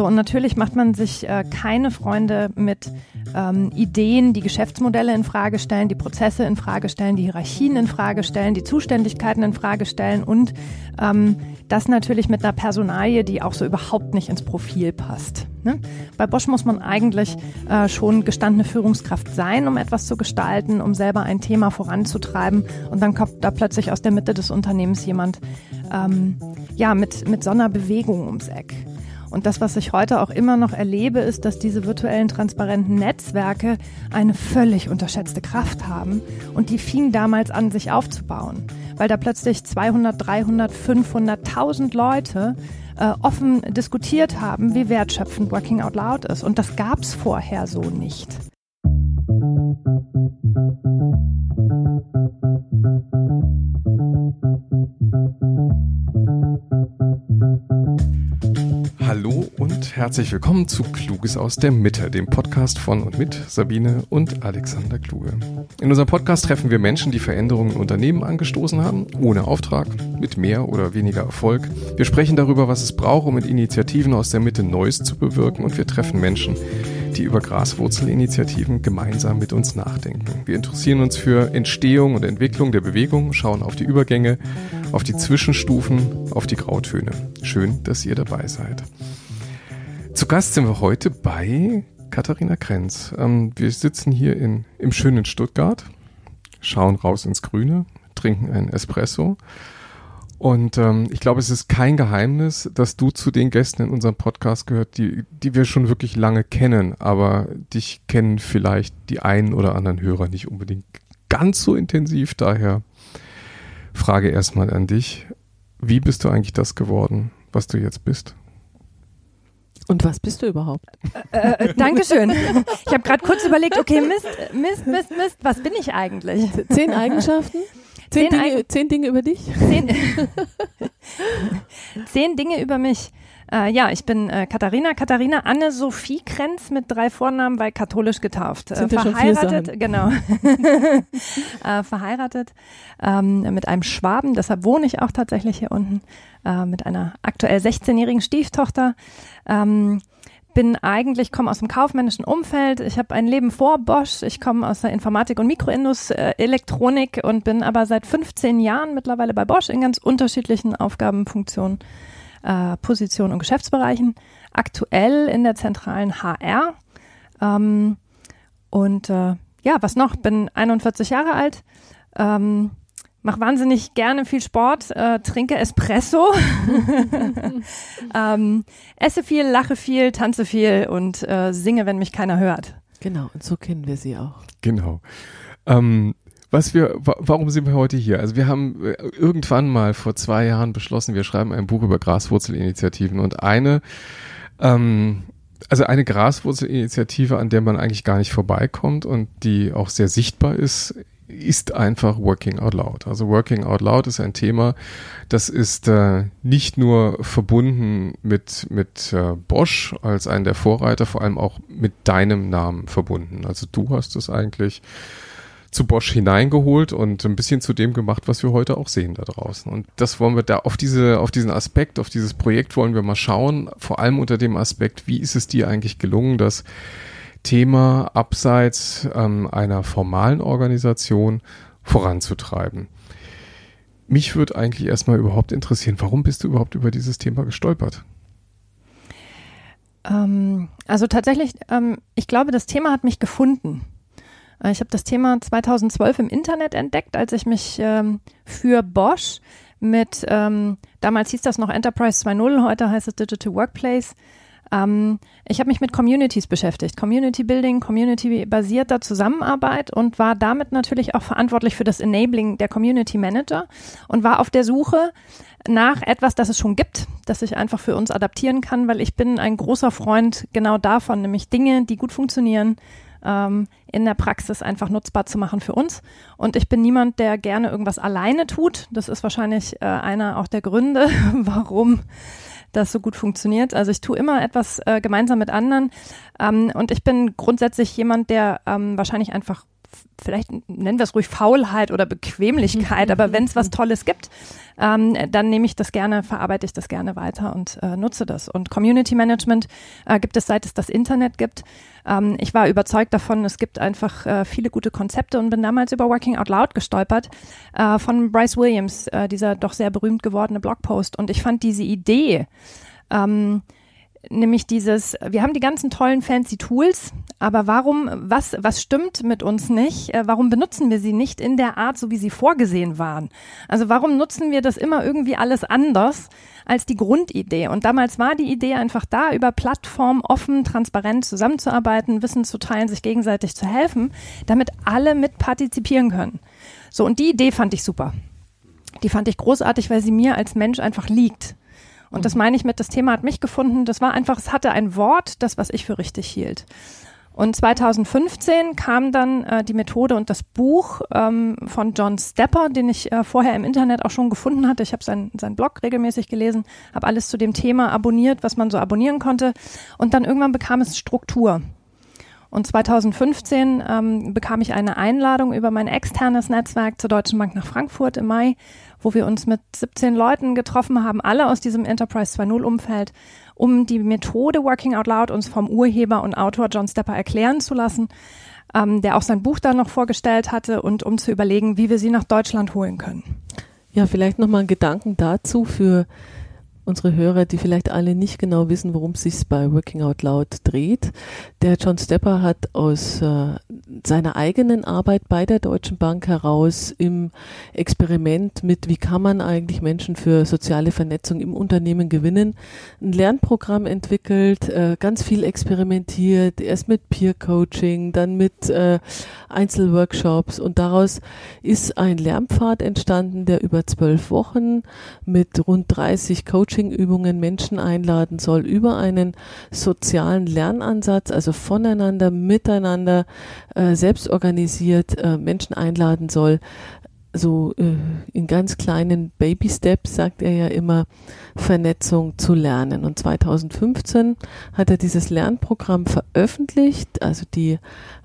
So, und natürlich macht man sich äh, keine Freunde mit ähm, Ideen, die Geschäftsmodelle in Frage stellen, die Prozesse in Frage stellen, die Hierarchien in Frage stellen, die Zuständigkeiten in Frage stellen und ähm, das natürlich mit einer Personalie, die auch so überhaupt nicht ins Profil passt. Ne? Bei Bosch muss man eigentlich äh, schon gestandene Führungskraft sein, um etwas zu gestalten, um selber ein Thema voranzutreiben. Und dann kommt da plötzlich aus der Mitte des Unternehmens jemand ähm, ja, mit, mit so einer Bewegung ums Eck. Und das, was ich heute auch immer noch erlebe, ist, dass diese virtuellen transparenten Netzwerke eine völlig unterschätzte Kraft haben. Und die fingen damals an, sich aufzubauen, weil da plötzlich 200, 300, 500, 1000 Leute äh, offen diskutiert haben, wie wertschöpfend Working Out Loud ist. Und das gab es vorher so nicht. Hallo und herzlich willkommen zu Kluges aus der Mitte, dem Podcast von und mit Sabine und Alexander Kluge. In unserem Podcast treffen wir Menschen, die Veränderungen in Unternehmen angestoßen haben, ohne Auftrag, mit mehr oder weniger Erfolg. Wir sprechen darüber, was es braucht, um mit Initiativen aus der Mitte Neues zu bewirken und wir treffen Menschen, die über Graswurzelinitiativen gemeinsam mit uns nachdenken. Wir interessieren uns für Entstehung und Entwicklung der Bewegung, schauen auf die Übergänge, auf die Zwischenstufen, auf die Grautöne. Schön, dass ihr dabei seid. Zu Gast sind wir heute bei Katharina Krenz. Ähm, wir sitzen hier in, im schönen Stuttgart, schauen raus ins Grüne, trinken einen Espresso und ähm, ich glaube, es ist kein Geheimnis, dass du zu den Gästen in unserem Podcast gehört, die, die wir schon wirklich lange kennen, aber dich kennen vielleicht die einen oder anderen Hörer nicht unbedingt ganz so intensiv. Daher Frage erstmal an dich. Wie bist du eigentlich das geworden, was du jetzt bist? Und was bist du überhaupt? Äh, äh, Dankeschön. Ich habe gerade kurz überlegt, okay, Mist, Mist, Mist, Mist, was bin ich eigentlich? Zehn Eigenschaften? Zehn, zehn, Dinge, zehn Dinge über dich? Zehn, zehn Dinge über mich. Äh, ja, ich bin äh, Katharina, Katharina Anne-Sophie Krenz mit drei Vornamen, weil katholisch getauft. Äh, verheiratet, genau. äh, verheiratet ähm, mit einem Schwaben, deshalb wohne ich auch tatsächlich hier unten, äh, mit einer aktuell 16-jährigen Stieftochter. Ähm, bin eigentlich, komme aus dem kaufmännischen Umfeld. Ich habe ein Leben vor Bosch. Ich komme aus der Informatik und Mikroelektronik äh, und bin aber seit 15 Jahren mittlerweile bei Bosch in ganz unterschiedlichen Aufgabenfunktionen, äh, Positionen und Geschäftsbereichen. Aktuell in der zentralen HR. Ähm, und äh, ja, was noch? Bin 41 Jahre alt. Ähm, Mach wahnsinnig gerne viel Sport, äh, trinke Espresso, ähm, esse viel, lache viel, tanze viel und äh, singe, wenn mich keiner hört. Genau, und so kennen wir sie auch. Genau. Ähm, was wir, warum sind wir heute hier? Also wir haben äh, irgendwann mal vor zwei Jahren beschlossen, wir schreiben ein Buch über Graswurzelinitiativen und eine, ähm, also eine Graswurzelinitiative, an der man eigentlich gar nicht vorbeikommt und die auch sehr sichtbar ist, ist einfach Working Out Loud. Also Working Out Loud ist ein Thema, das ist äh, nicht nur verbunden mit, mit äh, Bosch als einen der Vorreiter, vor allem auch mit deinem Namen verbunden. Also du hast es eigentlich zu Bosch hineingeholt und ein bisschen zu dem gemacht, was wir heute auch sehen da draußen. Und das wollen wir da auf diese, auf diesen Aspekt, auf dieses Projekt wollen wir mal schauen, vor allem unter dem Aspekt, wie ist es dir eigentlich gelungen, dass Thema abseits ähm, einer formalen Organisation voranzutreiben. Mich würde eigentlich erstmal überhaupt interessieren, warum bist du überhaupt über dieses Thema gestolpert? Ähm, also tatsächlich, ähm, ich glaube, das Thema hat mich gefunden. Äh, ich habe das Thema 2012 im Internet entdeckt, als ich mich ähm, für Bosch mit, ähm, damals hieß das noch Enterprise 2.0, heute heißt es Digital Workplace, ähm, ich habe mich mit Communities beschäftigt, Community Building, Community-basierter Zusammenarbeit und war damit natürlich auch verantwortlich für das Enabling der Community Manager und war auf der Suche nach etwas, das es schon gibt, das ich einfach für uns adaptieren kann, weil ich bin ein großer Freund genau davon, nämlich Dinge, die gut funktionieren, ähm, in der Praxis einfach nutzbar zu machen für uns. Und ich bin niemand, der gerne irgendwas alleine tut. Das ist wahrscheinlich äh, einer auch der Gründe, warum das so gut funktioniert. Also ich tue immer etwas äh, gemeinsam mit anderen ähm, und ich bin grundsätzlich jemand, der ähm, wahrscheinlich einfach vielleicht nennen wir es ruhig Faulheit oder Bequemlichkeit, aber wenn es was Tolles gibt, ähm, dann nehme ich das gerne, verarbeite ich das gerne weiter und äh, nutze das. Und Community Management äh, gibt es, seit es das Internet gibt. Ähm, ich war überzeugt davon, es gibt einfach äh, viele gute Konzepte und bin damals über Working Out Loud gestolpert äh, von Bryce Williams, äh, dieser doch sehr berühmt gewordene Blogpost. Und ich fand diese Idee, ähm, nämlich dieses, wir haben die ganzen tollen fancy Tools, aber warum, was, was stimmt mit uns nicht? Äh, warum benutzen wir sie nicht in der Art, so wie sie vorgesehen waren? Also warum nutzen wir das immer irgendwie alles anders als die Grundidee? Und damals war die Idee einfach da, über Plattform offen, transparent zusammenzuarbeiten, Wissen zu teilen, sich gegenseitig zu helfen, damit alle mit partizipieren können. So, und die Idee fand ich super. Die fand ich großartig, weil sie mir als Mensch einfach liegt. Und das meine ich mit, das Thema hat mich gefunden. Das war einfach, es hatte ein Wort, das, was ich für richtig hielt. Und 2015 kam dann äh, die Methode und das Buch ähm, von John Stepper, den ich äh, vorher im Internet auch schon gefunden hatte. Ich habe sein, sein Blog regelmäßig gelesen, habe alles zu dem Thema abonniert, was man so abonnieren konnte. Und dann irgendwann bekam es Struktur. Und 2015 ähm, bekam ich eine Einladung über mein externes Netzwerk zur Deutschen Bank nach Frankfurt im Mai, wo wir uns mit 17 Leuten getroffen haben, alle aus diesem Enterprise 2.0 Umfeld, um die Methode Working Out Loud uns vom Urheber und Autor John Stepper erklären zu lassen, ähm, der auch sein Buch dann noch vorgestellt hatte und um zu überlegen, wie wir sie nach Deutschland holen können. Ja, vielleicht nochmal ein Gedanken dazu für unsere Hörer, die vielleicht alle nicht genau wissen, worum es sich bei Working Out Loud dreht. Der John Stepper hat aus äh, seiner eigenen Arbeit bei der Deutschen Bank heraus im Experiment mit, wie kann man eigentlich Menschen für soziale Vernetzung im Unternehmen gewinnen, ein Lernprogramm entwickelt, äh, ganz viel experimentiert, erst mit Peer Coaching, dann mit äh, Einzelworkshops und daraus ist ein Lernpfad entstanden, der über zwölf Wochen mit rund 30 Coaching Coaching-Übungen Menschen einladen soll über einen sozialen Lernansatz, also voneinander, miteinander, äh, selbst organisiert äh, Menschen einladen soll, so äh, in ganz kleinen Baby-Steps, sagt er ja immer, Vernetzung zu lernen. Und 2015 hat er dieses Lernprogramm veröffentlicht, also die,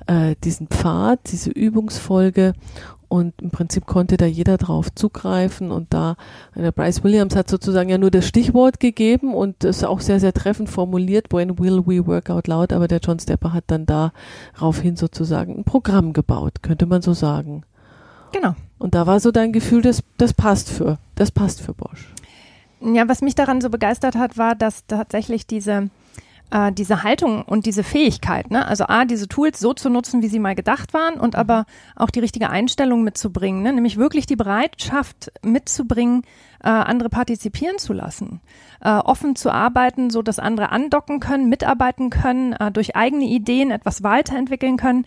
äh, diesen Pfad, diese Übungsfolge und im Prinzip konnte da jeder drauf zugreifen und da der Bryce Williams hat sozusagen ja nur das Stichwort gegeben und das auch sehr, sehr treffend formuliert, when will we work out loud, aber der John Stepper hat dann daraufhin sozusagen ein Programm gebaut, könnte man so sagen. Genau. Und da war so dein Gefühl, das, das passt für, das passt für Bosch. Ja, was mich daran so begeistert hat, war, dass tatsächlich diese, äh, diese Haltung und diese Fähigkeit, ne? also A, diese Tools so zu nutzen, wie sie mal gedacht waren und aber auch die richtige Einstellung mitzubringen, ne? nämlich wirklich die Bereitschaft mitzubringen, äh, andere partizipieren zu lassen, äh, offen zu arbeiten, so dass andere andocken können, mitarbeiten können, äh, durch eigene Ideen etwas weiterentwickeln können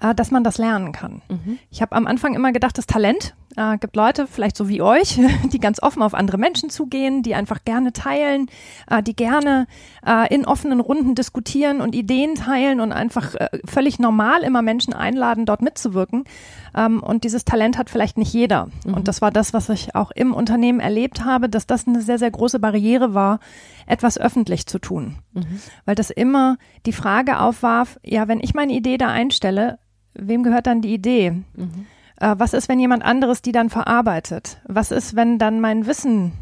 äh, dass man das lernen kann. Mhm. Ich habe am Anfang immer gedacht, das Talent äh, gibt Leute, vielleicht so wie euch, die ganz offen auf andere Menschen zugehen, die einfach gerne teilen, äh, die gerne äh, in offenen Runden diskutieren und Ideen teilen und einfach äh, völlig normal immer Menschen einladen, dort mitzuwirken. Ähm, und dieses Talent hat vielleicht nicht jeder. Mhm. Und das war das, was ich auch im Unternehmen erlebt habe, dass das eine sehr, sehr große Barriere war, etwas öffentlich zu tun. Mhm. Weil das immer die Frage aufwarf, ja, wenn ich meine Idee da einstelle, wem gehört dann die Idee? Mhm. Äh, was ist, wenn jemand anderes die dann verarbeitet? Was ist, wenn dann mein Wissen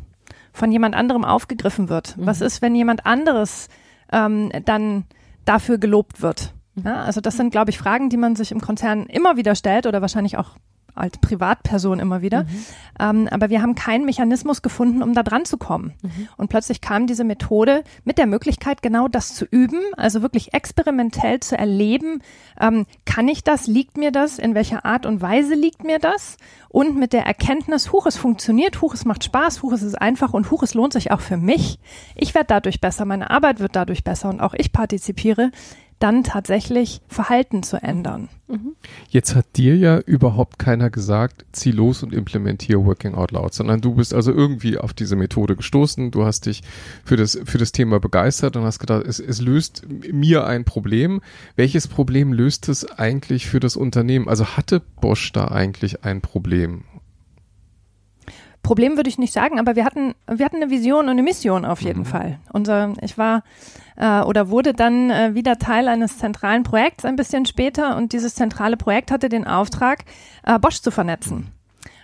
von jemand anderem aufgegriffen wird? Mhm. Was ist, wenn jemand anderes ähm, dann dafür gelobt wird? Mhm. Ja, also das sind, glaube ich, Fragen, die man sich im Konzern immer wieder stellt oder wahrscheinlich auch als Privatperson immer wieder. Mhm. Ähm, aber wir haben keinen Mechanismus gefunden, um da dran zu kommen. Mhm. Und plötzlich kam diese Methode mit der Möglichkeit, genau das zu üben, also wirklich experimentell zu erleben, ähm, kann ich das, liegt mir das, in welcher Art und Weise liegt mir das? Und mit der Erkenntnis, huch, es funktioniert, huch, es macht Spaß, huch, es ist einfach und huch, es lohnt sich auch für mich. Ich werde dadurch besser, meine Arbeit wird dadurch besser und auch ich partizipiere dann tatsächlich Verhalten zu ändern. Jetzt hat dir ja überhaupt keiner gesagt, zieh los und implementiere Working Out Loud, sondern du bist also irgendwie auf diese Methode gestoßen, du hast dich für das, für das Thema begeistert und hast gedacht, es, es löst mir ein Problem. Welches Problem löst es eigentlich für das Unternehmen? Also hatte Bosch da eigentlich ein Problem? Problem würde ich nicht sagen, aber wir hatten, wir hatten eine Vision und eine Mission auf jeden mhm. Fall. Unser, ich war äh, oder wurde dann äh, wieder Teil eines zentralen Projekts ein bisschen später und dieses zentrale Projekt hatte den Auftrag, äh, Bosch zu vernetzen.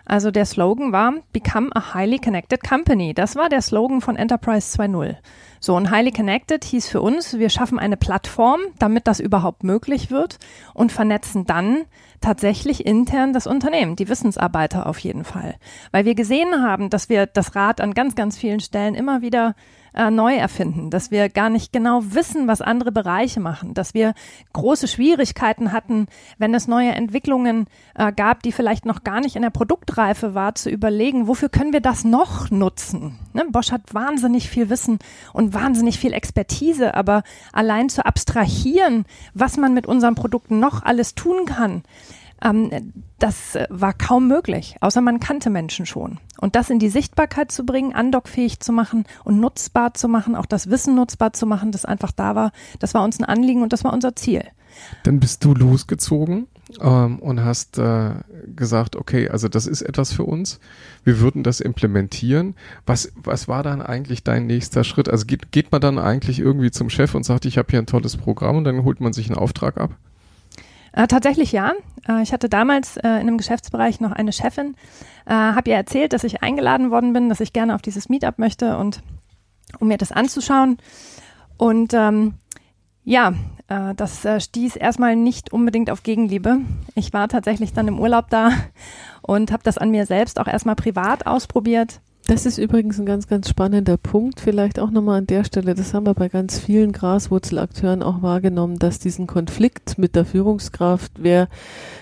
Also der Slogan war Become a Highly Connected Company. Das war der Slogan von Enterprise 2.0. So, und Highly Connected hieß für uns, wir schaffen eine Plattform, damit das überhaupt möglich wird und vernetzen dann tatsächlich intern das Unternehmen, die Wissensarbeiter auf jeden Fall. Weil wir gesehen haben, dass wir das Rad an ganz, ganz vielen Stellen immer wieder äh, neu erfinden, dass wir gar nicht genau wissen, was andere Bereiche machen, dass wir große Schwierigkeiten hatten, wenn es neue Entwicklungen äh, gab, die vielleicht noch gar nicht in der Produktreife war, zu überlegen, wofür können wir das noch nutzen? Ne? Bosch hat wahnsinnig viel Wissen und wahnsinnig viel Expertise, aber allein zu abstrahieren, was man mit unseren Produkten noch alles tun kann, ähm, das war kaum möglich, außer man kannte Menschen schon. Und das in die Sichtbarkeit zu bringen, andockfähig zu machen und nutzbar zu machen, auch das Wissen nutzbar zu machen, das einfach da war, das war uns ein Anliegen und das war unser Ziel. Dann bist du losgezogen ähm, und hast äh, gesagt, okay, also das ist etwas für uns. Wir würden das implementieren. Was, was war dann eigentlich dein nächster Schritt? Also geht, geht man dann eigentlich irgendwie zum Chef und sagt, ich habe hier ein tolles Programm und dann holt man sich einen Auftrag ab? Äh, tatsächlich ja. Äh, ich hatte damals äh, in einem Geschäftsbereich noch eine Chefin, äh, habe ihr erzählt, dass ich eingeladen worden bin, dass ich gerne auf dieses Meetup möchte und um mir das anzuschauen. Und ähm, ja, äh, das äh, stieß erstmal nicht unbedingt auf Gegenliebe. Ich war tatsächlich dann im Urlaub da und habe das an mir selbst auch erstmal privat ausprobiert das ist übrigens ein ganz, ganz spannender Punkt. Vielleicht auch nochmal an der Stelle. Das haben wir bei ganz vielen Graswurzelakteuren auch wahrgenommen, dass diesen Konflikt mit der Führungskraft, wer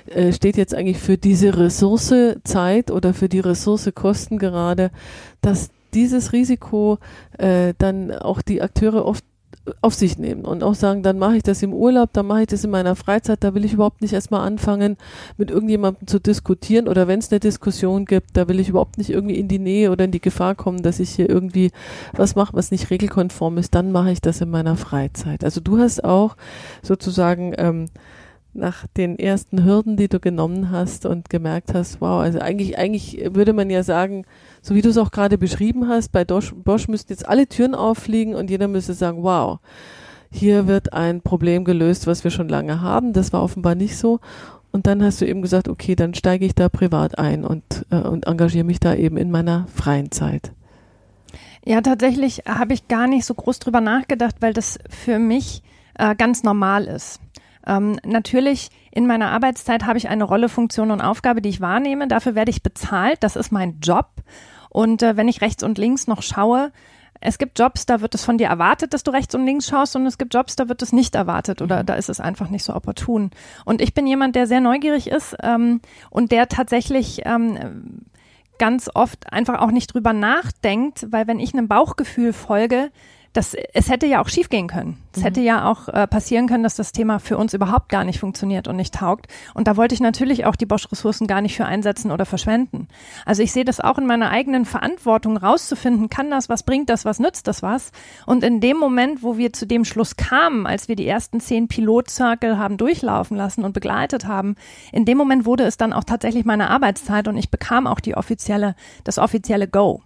äh, steht jetzt eigentlich für diese Ressource Zeit oder für die Ressource Kosten gerade, dass dieses Risiko äh, dann auch die Akteure oft auf sich nehmen und auch sagen, dann mache ich das im Urlaub, dann mache ich das in meiner Freizeit, da will ich überhaupt nicht erstmal anfangen, mit irgendjemandem zu diskutieren oder wenn es eine Diskussion gibt, da will ich überhaupt nicht irgendwie in die Nähe oder in die Gefahr kommen, dass ich hier irgendwie was mache, was nicht regelkonform ist, dann mache ich das in meiner Freizeit. Also du hast auch sozusagen ähm, nach den ersten Hürden, die du genommen hast und gemerkt hast, wow, also eigentlich, eigentlich würde man ja sagen, so wie du es auch gerade beschrieben hast, bei Bosch, Bosch müssten jetzt alle Türen auffliegen und jeder müsste sagen, wow, hier wird ein Problem gelöst, was wir schon lange haben. Das war offenbar nicht so. Und dann hast du eben gesagt, okay, dann steige ich da privat ein und, äh, und engagiere mich da eben in meiner freien Zeit. Ja, tatsächlich habe ich gar nicht so groß drüber nachgedacht, weil das für mich äh, ganz normal ist. Ähm, natürlich in meiner Arbeitszeit habe ich eine Rolle, Funktion und Aufgabe, die ich wahrnehme. Dafür werde ich bezahlt. Das ist mein Job. Und äh, wenn ich rechts und links noch schaue, es gibt Jobs, da wird es von dir erwartet, dass du rechts und links schaust und es gibt Jobs, da wird es nicht erwartet oder mhm. da ist es einfach nicht so opportun. Und ich bin jemand, der sehr neugierig ist ähm, und der tatsächlich ähm, ganz oft einfach auch nicht drüber nachdenkt, weil wenn ich einem Bauchgefühl folge, das, es hätte ja auch schiefgehen können. Es mhm. hätte ja auch äh, passieren können, dass das Thema für uns überhaupt gar nicht funktioniert und nicht taugt. Und da wollte ich natürlich auch die Bosch-Ressourcen gar nicht für einsetzen oder verschwenden. Also ich sehe das auch in meiner eigenen Verantwortung rauszufinden, kann das was, bringt das was, nützt das was? Und in dem Moment, wo wir zu dem Schluss kamen, als wir die ersten zehn Pilotzirkel haben durchlaufen lassen und begleitet haben, in dem Moment wurde es dann auch tatsächlich meine Arbeitszeit und ich bekam auch die offizielle, das offizielle Go.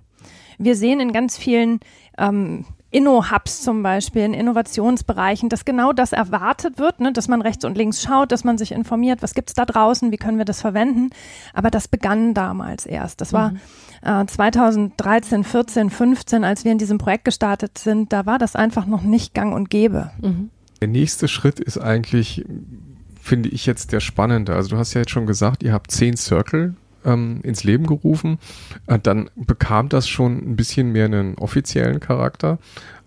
Wir sehen in ganz vielen ähm, Inno-Hubs zum Beispiel in Innovationsbereichen, dass genau das erwartet wird, ne, dass man rechts und links schaut, dass man sich informiert, was gibt's da draußen, wie können wir das verwenden. Aber das begann damals erst. Das war mhm. äh, 2013, 14, 15, als wir in diesem Projekt gestartet sind, da war das einfach noch nicht gang und gäbe. Mhm. Der nächste Schritt ist eigentlich, finde ich jetzt der spannende. Also du hast ja jetzt schon gesagt, ihr habt zehn Circle ähm, ins Leben gerufen. Äh, dann bekam das schon ein bisschen mehr einen offiziellen Charakter.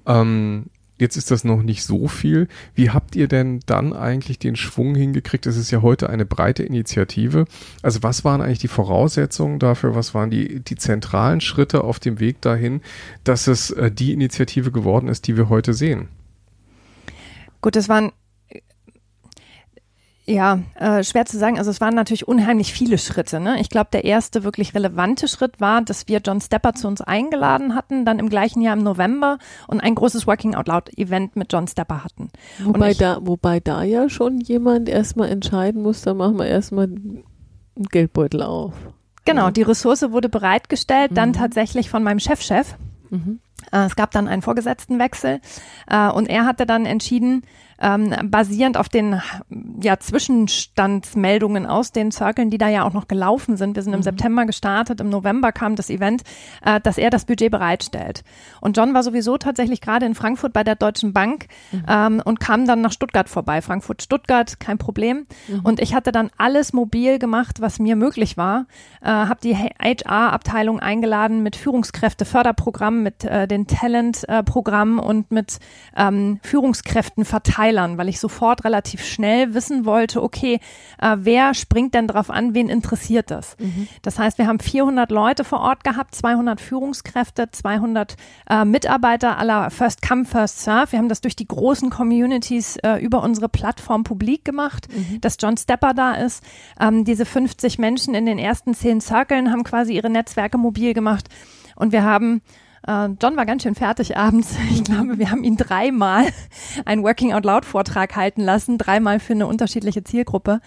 Ähm, Jetzt ist das noch nicht so viel. Wie habt ihr denn dann eigentlich den Schwung hingekriegt? Es ist ja heute eine breite Initiative. Also was waren eigentlich die Voraussetzungen dafür? Was waren die, die zentralen Schritte auf dem Weg dahin, dass es äh, die Initiative geworden ist, die wir heute sehen? Gut, es waren ja, äh, schwer zu sagen. Also es waren natürlich unheimlich viele Schritte. Ne? Ich glaube, der erste wirklich relevante Schritt war, dass wir John Stepper zu uns eingeladen hatten, dann im gleichen Jahr im November und ein großes Working Out Loud Event mit John Stepper hatten. Wobei ich, da, wobei da ja schon jemand erstmal entscheiden muss, da machen wir erstmal einen Geldbeutel auf. Genau, die Ressource wurde bereitgestellt, dann tatsächlich von meinem Chefchef. Mhm. Äh, Es gab dann einen Vorgesetztenwechsel äh, und er hatte dann entschieden, ähm, basierend auf den ja, Zwischenstandsmeldungen aus den Circlen, die da ja auch noch gelaufen sind. Wir sind im September gestartet, im November kam das Event, äh, dass er das Budget bereitstellt. Und John war sowieso tatsächlich gerade in Frankfurt bei der Deutschen Bank ähm, und kam dann nach Stuttgart vorbei. Frankfurt, Stuttgart, kein Problem. Und ich hatte dann alles mobil gemacht, was mir möglich war. Äh, habe die HR-Abteilung eingeladen mit Führungskräfte-Förderprogramm, mit äh, den Talent-Programmen und mit ähm, Führungskräften-Verteilern, weil ich sofort relativ schnell wissen wollte, okay, äh, wer springt denn drauf an, wen interessiert das? Das heißt, wir haben 400 Leute vor Ort gehabt, 200 Führungskräfte, 200 äh, Mitarbeiter aller First Come, First Serve. Wir haben das durch die großen Communities äh, über unsere Plattform publik gemacht, dass John Stepper da ist. Ähm, diese 50 Menschen in den ersten zehn Circlen haben quasi ihre Netzwerke mobil gemacht und wir haben äh, John war ganz schön fertig abends. Ich glaube, wir haben ihn dreimal einen Working Out Loud Vortrag halten lassen, dreimal für eine unterschiedliche Zielgruppe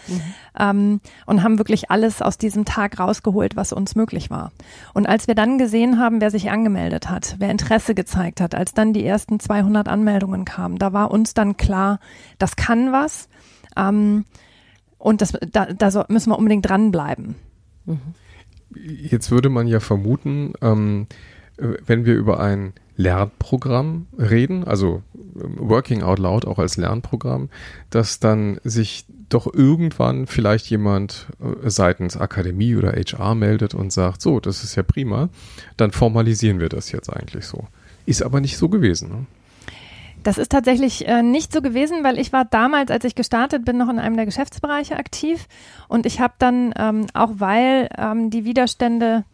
ähm, und haben wirklich alles aus diesem Tag rausgeholt, was uns möglich war. Und als wir dann gesehen haben, wer sich angemeldet hat, wer Interesse gezeigt hat, als dann die ersten 200 Anmeldungen kamen, da war uns dann klar, das kann was ähm, und das, da, da müssen wir unbedingt dranbleiben. Jetzt würde man ja vermuten, ähm, äh, wenn wir über ein Lernprogramm reden, also ähm, Working Out Loud auch als Lernprogramm, dass dann sich doch irgendwann vielleicht jemand äh, seitens Akademie oder HR meldet und sagt, so, das ist ja prima, dann formalisieren wir das jetzt eigentlich so. Ist aber nicht so gewesen. Ne? Das ist tatsächlich äh, nicht so gewesen, weil ich war damals, als ich gestartet bin, noch in einem der Geschäftsbereiche aktiv und ich habe dann ähm, auch, weil ähm, die Widerstände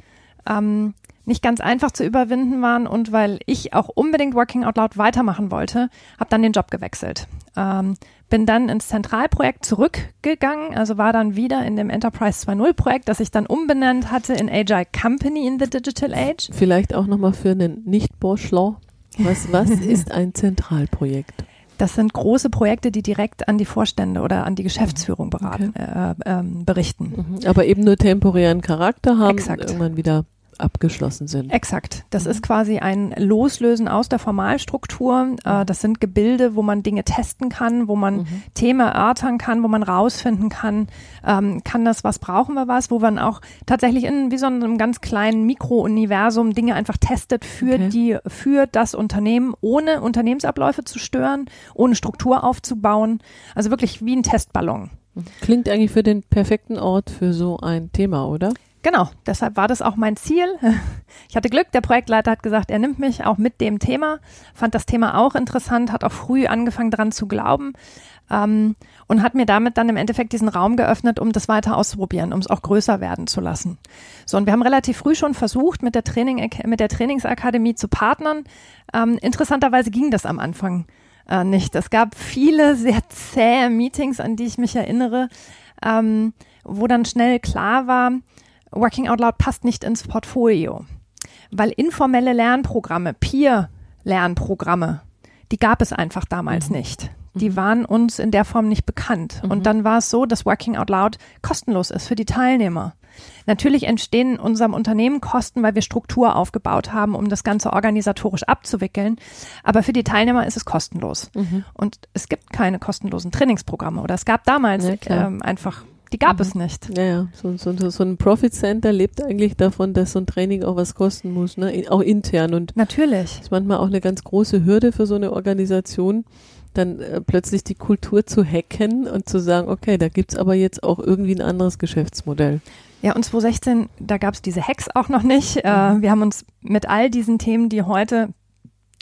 ähm, nicht ganz einfach zu überwinden waren und weil ich auch unbedingt Working Out Loud weitermachen wollte, habe dann den Job gewechselt. Ähm, bin dann ins Zentralprojekt zurückgegangen, also war dann wieder in dem Enterprise 2.0 Projekt, das ich dann umbenannt hatte in Agile Company in the Digital Age. Vielleicht auch nochmal für einen Nicht-Borschler. Was, was ist ein Zentralprojekt? Das sind große Projekte, die direkt an die Vorstände oder an die Geschäftsführung beraten, äh, ähm, berichten. Mhm. Aber eben nur temporären Charakter haben Exakt. irgendwann wieder abgeschlossen sind. Exakt. Das ist quasi ein Loslösen aus der Formalstruktur. Äh, das sind Gebilde, wo man Dinge testen kann, wo man Themen erörtern kann, wo man rausfinden kann, ähm, kann das was, brauchen wir was, wo man auch tatsächlich in wie so einem ganz kleinen Mikrouniversum Dinge einfach testet für Okay. die, für das Unternehmen, ohne Unternehmensabläufe zu stören, ohne Struktur aufzubauen. Also wirklich wie ein Testballon. Klingt eigentlich für den perfekten Ort für so ein Thema, oder? Genau, deshalb war das auch mein Ziel. Ich hatte Glück, der Projektleiter hat gesagt, er nimmt mich auch mit dem Thema, fand das Thema auch interessant, hat auch früh angefangen dran zu glauben ähm, und hat mir damit dann im Endeffekt diesen Raum geöffnet, um das weiter auszuprobieren, um es auch größer werden zu lassen. So, und wir haben relativ früh schon versucht, mit der, Training, mit der Trainingsakademie zu partnern. Ähm, interessanterweise ging das am Anfang äh, nicht. Es gab viele sehr zähe Meetings, an die ich mich erinnere, ähm, wo dann schnell klar war, Working Out Loud passt nicht ins Portfolio, weil informelle Lernprogramme, Peer-Lernprogramme, die gab es einfach damals nicht. Die waren uns in der Form nicht bekannt. Und dann war es so, dass Working Out Loud kostenlos ist für die Teilnehmer. Natürlich entstehen in unserem Unternehmen Kosten, weil wir Struktur aufgebaut haben, um das Ganze organisatorisch abzuwickeln. Aber für die Teilnehmer ist es kostenlos. Und es gibt keine kostenlosen Trainingsprogramme. Oder es gab damals Ja, ähm, einfach, die gab es nicht. Ja, ja. So, so, so ein Profit Center lebt eigentlich davon, dass so ein Training auch was kosten muss, ne? Auch intern. Und Natürlich. das ist manchmal auch eine ganz große Hürde für so eine Organisation, dann äh, plötzlich die Kultur zu hacken und zu sagen, okay, da gibt's aber jetzt auch irgendwie ein anderes Geschäftsmodell. Ja, und 2016, da gab es diese Hacks auch noch nicht. Äh, wir haben uns mit all diesen Themen, die heute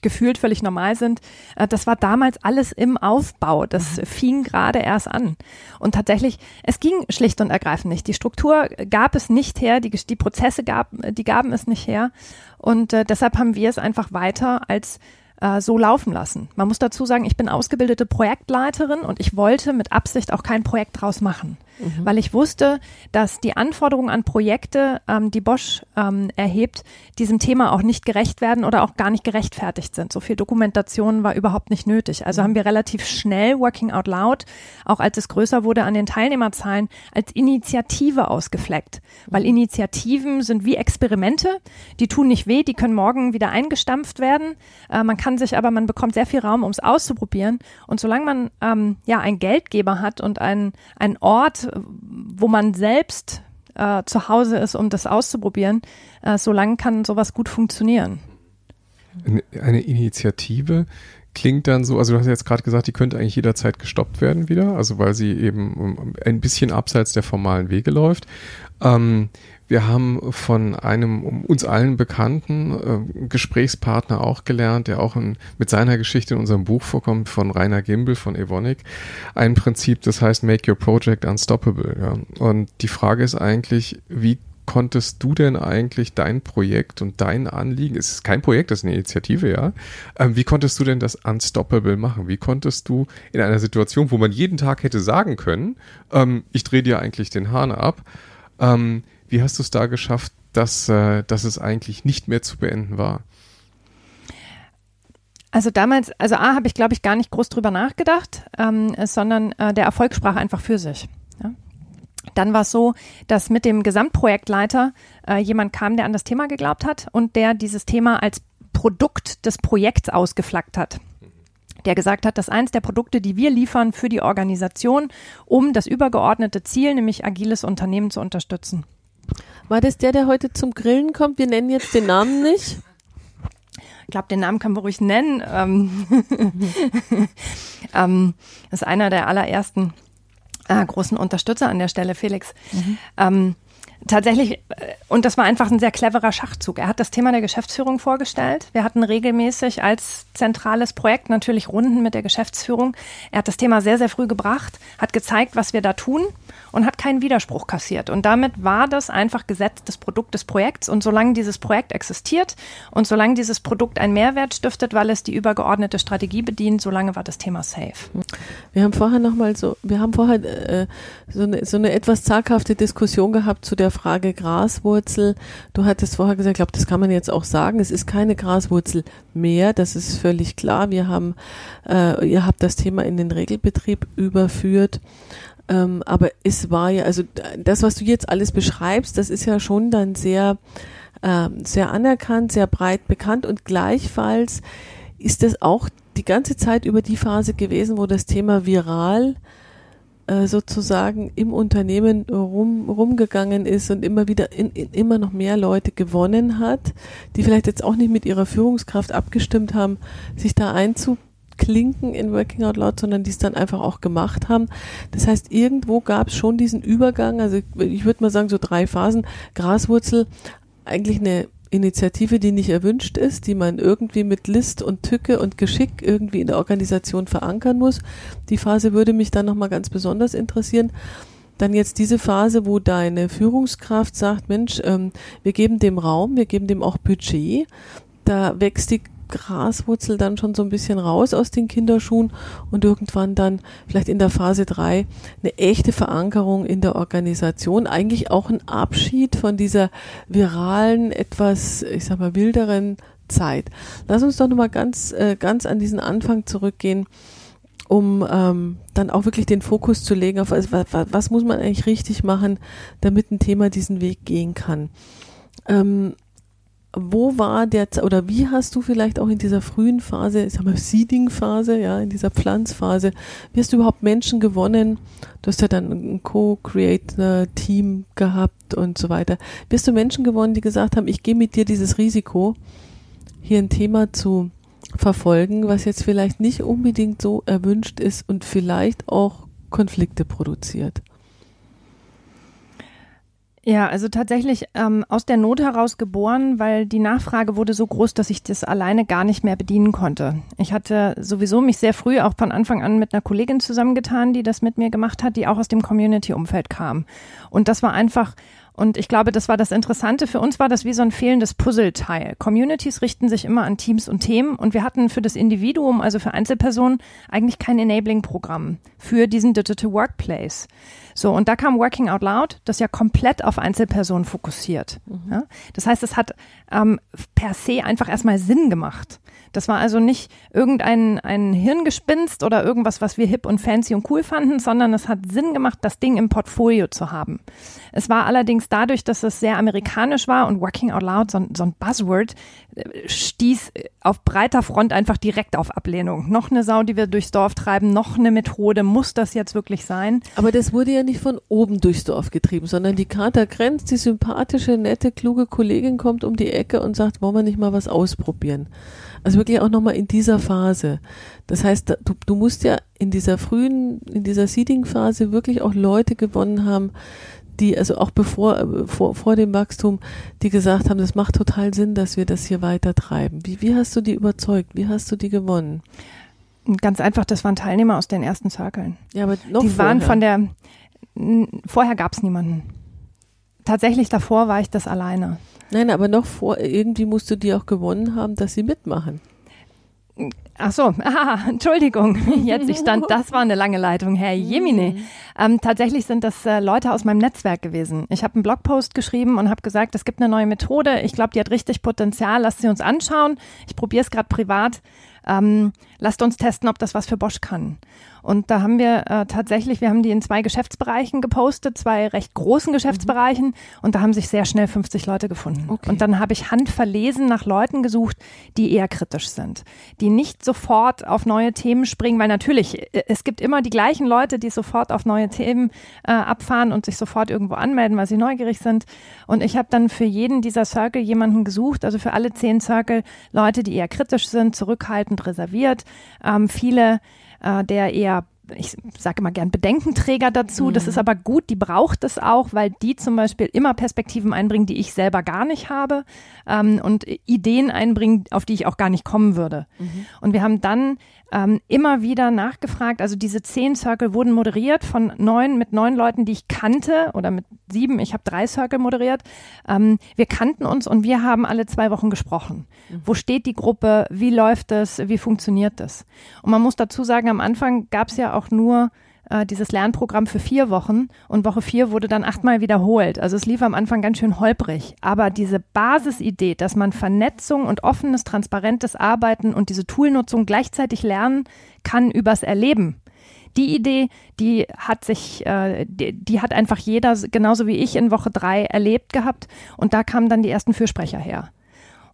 gefühlt völlig normal sind, äh, das war damals alles im Aufbau. Das fing gerade erst an. Und tatsächlich, es ging schlicht und ergreifend nicht. Die Struktur gab es nicht her, die, die Prozesse gab, die gaben es nicht her. Und äh, deshalb haben wir es einfach weiter als äh, so laufen lassen. Man muss dazu sagen, ich bin ausgebildete Projektleiterin und ich wollte mit Absicht auch kein Projekt draus machen. Mhm. weil ich wusste, dass die Anforderungen an Projekte, ähm, die Bosch ähm, erhebt, diesem Thema auch nicht gerecht werden oder auch gar nicht gerechtfertigt sind. So viel Dokumentation war überhaupt nicht nötig. Also mhm. haben wir relativ schnell Working Out Loud, auch als es größer wurde an den Teilnehmerzahlen, als Initiative ausgefleckt. Weil mhm. Initiativen sind wie Experimente, die tun nicht weh, die können morgen wieder eingestampft werden. Äh, man kann sich aber, man bekommt sehr viel Raum, um es auszuprobieren. Und solange man ähm, ja einen Geldgeber hat und einen, einen Ort, wo man selbst äh, zu Hause ist, um das auszuprobieren, äh, solange kann sowas gut funktionieren. Eine Initiative klingt dann so, also du hast jetzt gerade gesagt, die könnte eigentlich jederzeit gestoppt werden wieder, also weil sie eben ein bisschen abseits der formalen Wege läuft. Ähm, wir haben von einem uns allen bekannten äh, Gesprächspartner auch gelernt, der auch in, mit seiner Geschichte in unserem Buch vorkommt, von Rainer Gimbel von Evonik, ein Prinzip, das heißt Make Your Project Unstoppable. Ja. Und die Frage ist eigentlich, wie konntest du denn eigentlich dein Projekt und dein Anliegen, es ist kein Projekt, das ist eine Initiative, ja, ähm, wie konntest du denn das unstoppable machen? Wie konntest du in einer Situation, wo man jeden Tag hätte sagen können, ähm, ich drehe dir eigentlich den Hahn ab, ähm, wie hast du es da geschafft, dass, äh, dass es eigentlich nicht mehr zu beenden war? Also damals, also A, habe ich, glaube ich, gar nicht groß drüber nachgedacht, ähm, sondern äh, der Erfolg sprach einfach für sich. Ja? Dann war es so, dass mit dem Gesamtprojektleiter äh, jemand kam, der an das Thema geglaubt hat und der dieses Thema als Produkt des Projekts ausgeflaggt hat der gesagt hat, dass eins der Produkte, die wir liefern für die Organisation, um das übergeordnete Ziel, nämlich agiles Unternehmen zu unterstützen. War das der, der heute zum Grillen kommt? Wir nennen jetzt den Namen nicht. Ich glaube, den Namen können wir ruhig nennen. Ähm, ähm, ist einer der allerersten äh, großen Unterstützer an der Stelle, Felix. Mhm. Ähm, tatsächlich, äh, und das war einfach ein sehr cleverer Schachzug. Er hat das Thema der Geschäftsführung vorgestellt. Wir hatten regelmäßig als zentrales Projekt natürlich Runden mit der Geschäftsführung. Er hat das Thema sehr, sehr früh gebracht, hat gezeigt, was wir da tun und hat keinen Widerspruch kassiert. Und damit war das einfach Gesetz des Produkt des Projekts. Und solange dieses Projekt existiert und solange dieses Produkt einen Mehrwert stiftet, weil es die übergeordnete Strategie bedient, solange war das Thema safe. Wir haben vorher nochmal so, wir haben vorher äh, so, eine, so eine etwas zaghafte Diskussion gehabt zu der Frage Graswurzel. Du hattest vorher gesagt, ich glaube, das kann man jetzt auch sagen, es ist keine Graswurzel mehr, das ist völlig klar. Wir haben, äh, ihr habt das Thema in den Regelbetrieb überführt. Ähm, aber es war ja, also das, was du jetzt alles beschreibst, das ist ja schon dann sehr, äh, sehr anerkannt, sehr breit bekannt und gleichfalls ist es auch die ganze Zeit über die Phase gewesen, wo das Thema viral äh, sozusagen im Unternehmen rum, rumgegangen ist und immer wieder in, in, immer noch mehr Leute gewonnen hat, die vielleicht jetzt auch nicht mit ihrer Führungskraft abgestimmt haben, sich da einzubauen klinken in Working Out Loud, sondern die es dann einfach auch gemacht haben. Das heißt, irgendwo gab es schon diesen Übergang, also ich würde mal sagen so drei Phasen. Graswurzel, eigentlich eine Initiative, die nicht erwünscht ist, die man irgendwie mit List und Tücke und Geschick irgendwie in der Organisation verankern muss. Die Phase würde mich dann nochmal ganz besonders interessieren. Dann jetzt diese Phase, wo deine Führungskraft sagt, Mensch, ähm, wir geben dem Raum, wir geben dem auch Budget. Da wächst die Graswurzel dann schon so ein bisschen raus aus den Kinderschuhen und irgendwann dann vielleicht in der Phase drei eine echte Verankerung in der Organisation, eigentlich auch ein Abschied von dieser viralen, etwas, ich sag mal, wilderen Zeit. Lass uns doch nochmal ganz, äh, ganz an diesen Anfang zurückgehen um ähm, dann auch wirklich den Fokus zu legen auf was, was, was muss man eigentlich richtig machen, damit ein Thema diesen Weg gehen kann. Ähm, wo war der, oder wie hast du vielleicht auch in dieser frühen Phase, ich sag mal Seeding-Phase, ja, in dieser Pflanzphase, wie hast du überhaupt Menschen gewonnen? Du hast ja dann ein Co-Creator-Team gehabt und so weiter. Wie hast du Menschen gewonnen, die gesagt haben, ich gehe mit dir dieses Risiko, hier ein Thema zu verfolgen, was jetzt vielleicht nicht unbedingt so erwünscht ist und vielleicht auch Konflikte produziert? Ja, also tatsächlich ähm, aus der Not heraus geboren, weil die Nachfrage wurde so groß, dass ich das alleine gar nicht mehr bedienen konnte. Ich hatte sowieso mich sehr früh auch von Anfang an mit einer Kollegin zusammengetan, die das mit mir gemacht hat, die auch aus dem Community-Umfeld kam. Und das war einfach Und ich glaube, das war das Interessante. Für uns war das wie so ein fehlendes Puzzleteil. Communities richten sich immer an Teams und Themen und wir hatten für das Individuum, also für Einzelpersonen, eigentlich kein Enabling-Programm für diesen Digital Workplace. So, und da kam Working Out Loud, das ja komplett auf Einzelpersonen fokussiert. Mhm. Ja? Das heißt, es hat ähm, per se einfach erstmal Sinn gemacht. Das war also nicht irgendein ein Hirngespinst oder irgendwas, was wir hip und fancy und cool fanden, sondern es hat Sinn gemacht, das Ding im Portfolio zu haben. Es war allerdings dadurch, dass es sehr amerikanisch war und Working Out Loud, so, so ein Buzzword, äh, stieß auf breiter Front einfach direkt auf Ablehnung. Noch eine Sau, die wir durchs Dorf treiben, noch eine Methode, muss das jetzt wirklich sein? Aber das wurde ja nicht von oben durchs Dorf getrieben, sondern die Kater Grenz, die sympathische, nette, kluge Kollegin kommt um die Ecke und sagt, wollen wir nicht mal was ausprobieren? Also wirklich auch nochmal in dieser Phase. Das heißt, du, du musst ja in dieser frühen, in dieser Seeding-Phase wirklich auch Leute gewonnen haben, die, also auch bevor, vor, vor dem Wachstum, die gesagt haben, das macht total Sinn, dass wir das hier weiter treiben. Wie, wie hast du die überzeugt? Wie hast du die gewonnen? Ganz einfach, das waren Teilnehmer aus den ersten Zirkeln. Ja, aber noch Die vorher. waren von der, vorher gab es niemanden. Tatsächlich davor war ich das alleine. Nein, aber noch vor, irgendwie musst du die auch gewonnen haben, dass sie mitmachen. Ach so, ah, Entschuldigung, jetzt ich stand, das war eine lange Leitung, Herr Jemine. Ähm, tatsächlich sind das äh, Leute aus meinem Netzwerk gewesen. Ich habe einen Blogpost geschrieben und habe gesagt, es gibt eine neue Methode. Ich glaube, die hat richtig Potenzial. Lasst sie uns anschauen. Ich probiere es gerade privat. Ähm, lasst uns testen, ob das was für Bosch kann. Und da haben wir äh, tatsächlich, wir haben die in zwei Geschäftsbereichen gepostet, zwei recht großen Geschäftsbereichen mhm. und da haben sich sehr schnell 50 Leute gefunden. Okay. Und dann habe ich handverlesen nach Leuten gesucht, die eher kritisch sind, die nicht sofort auf neue Themen springen, weil natürlich, äh, es gibt immer die gleichen Leute, die sofort auf neue Themen äh, abfahren und sich sofort irgendwo anmelden, weil sie neugierig sind. Und ich habe dann für jeden dieser Circle jemanden gesucht, also für alle zehn Circle Leute, die eher kritisch sind, zurückhaltend reserviert, ähm, viele äh, der eher ich sage immer gern Bedenkenträger dazu. Mhm. Das ist aber gut, die braucht es auch, weil die zum Beispiel immer Perspektiven einbringen, die ich selber gar nicht habe ähm, und Ideen einbringen, auf die ich auch gar nicht kommen würde. Mhm. Und wir haben dann ähm, immer wieder nachgefragt. Also diese zehn Circle wurden moderiert von neun mit neun Leuten, die ich kannte oder mit sieben. Ich habe drei Circle moderiert. Ähm, wir kannten uns und wir haben alle zwei Wochen gesprochen. Mhm. Wo steht die Gruppe? Wie läuft es? Wie funktioniert das? Und man muss dazu sagen, am Anfang gab es ja auch nur äh, dieses Lernprogramm für vier Wochen und Woche vier wurde dann achtmal wiederholt. Also es lief am Anfang ganz schön holprig. Aber diese Basisidee, dass man Vernetzung und offenes, transparentes Arbeiten und diese Toolnutzung gleichzeitig lernen kann übers Erleben, die Idee, die hat sich, äh, die, die, hat einfach jeder, genauso wie ich in Woche drei erlebt gehabt. Und da kamen dann die ersten Fürsprecher her.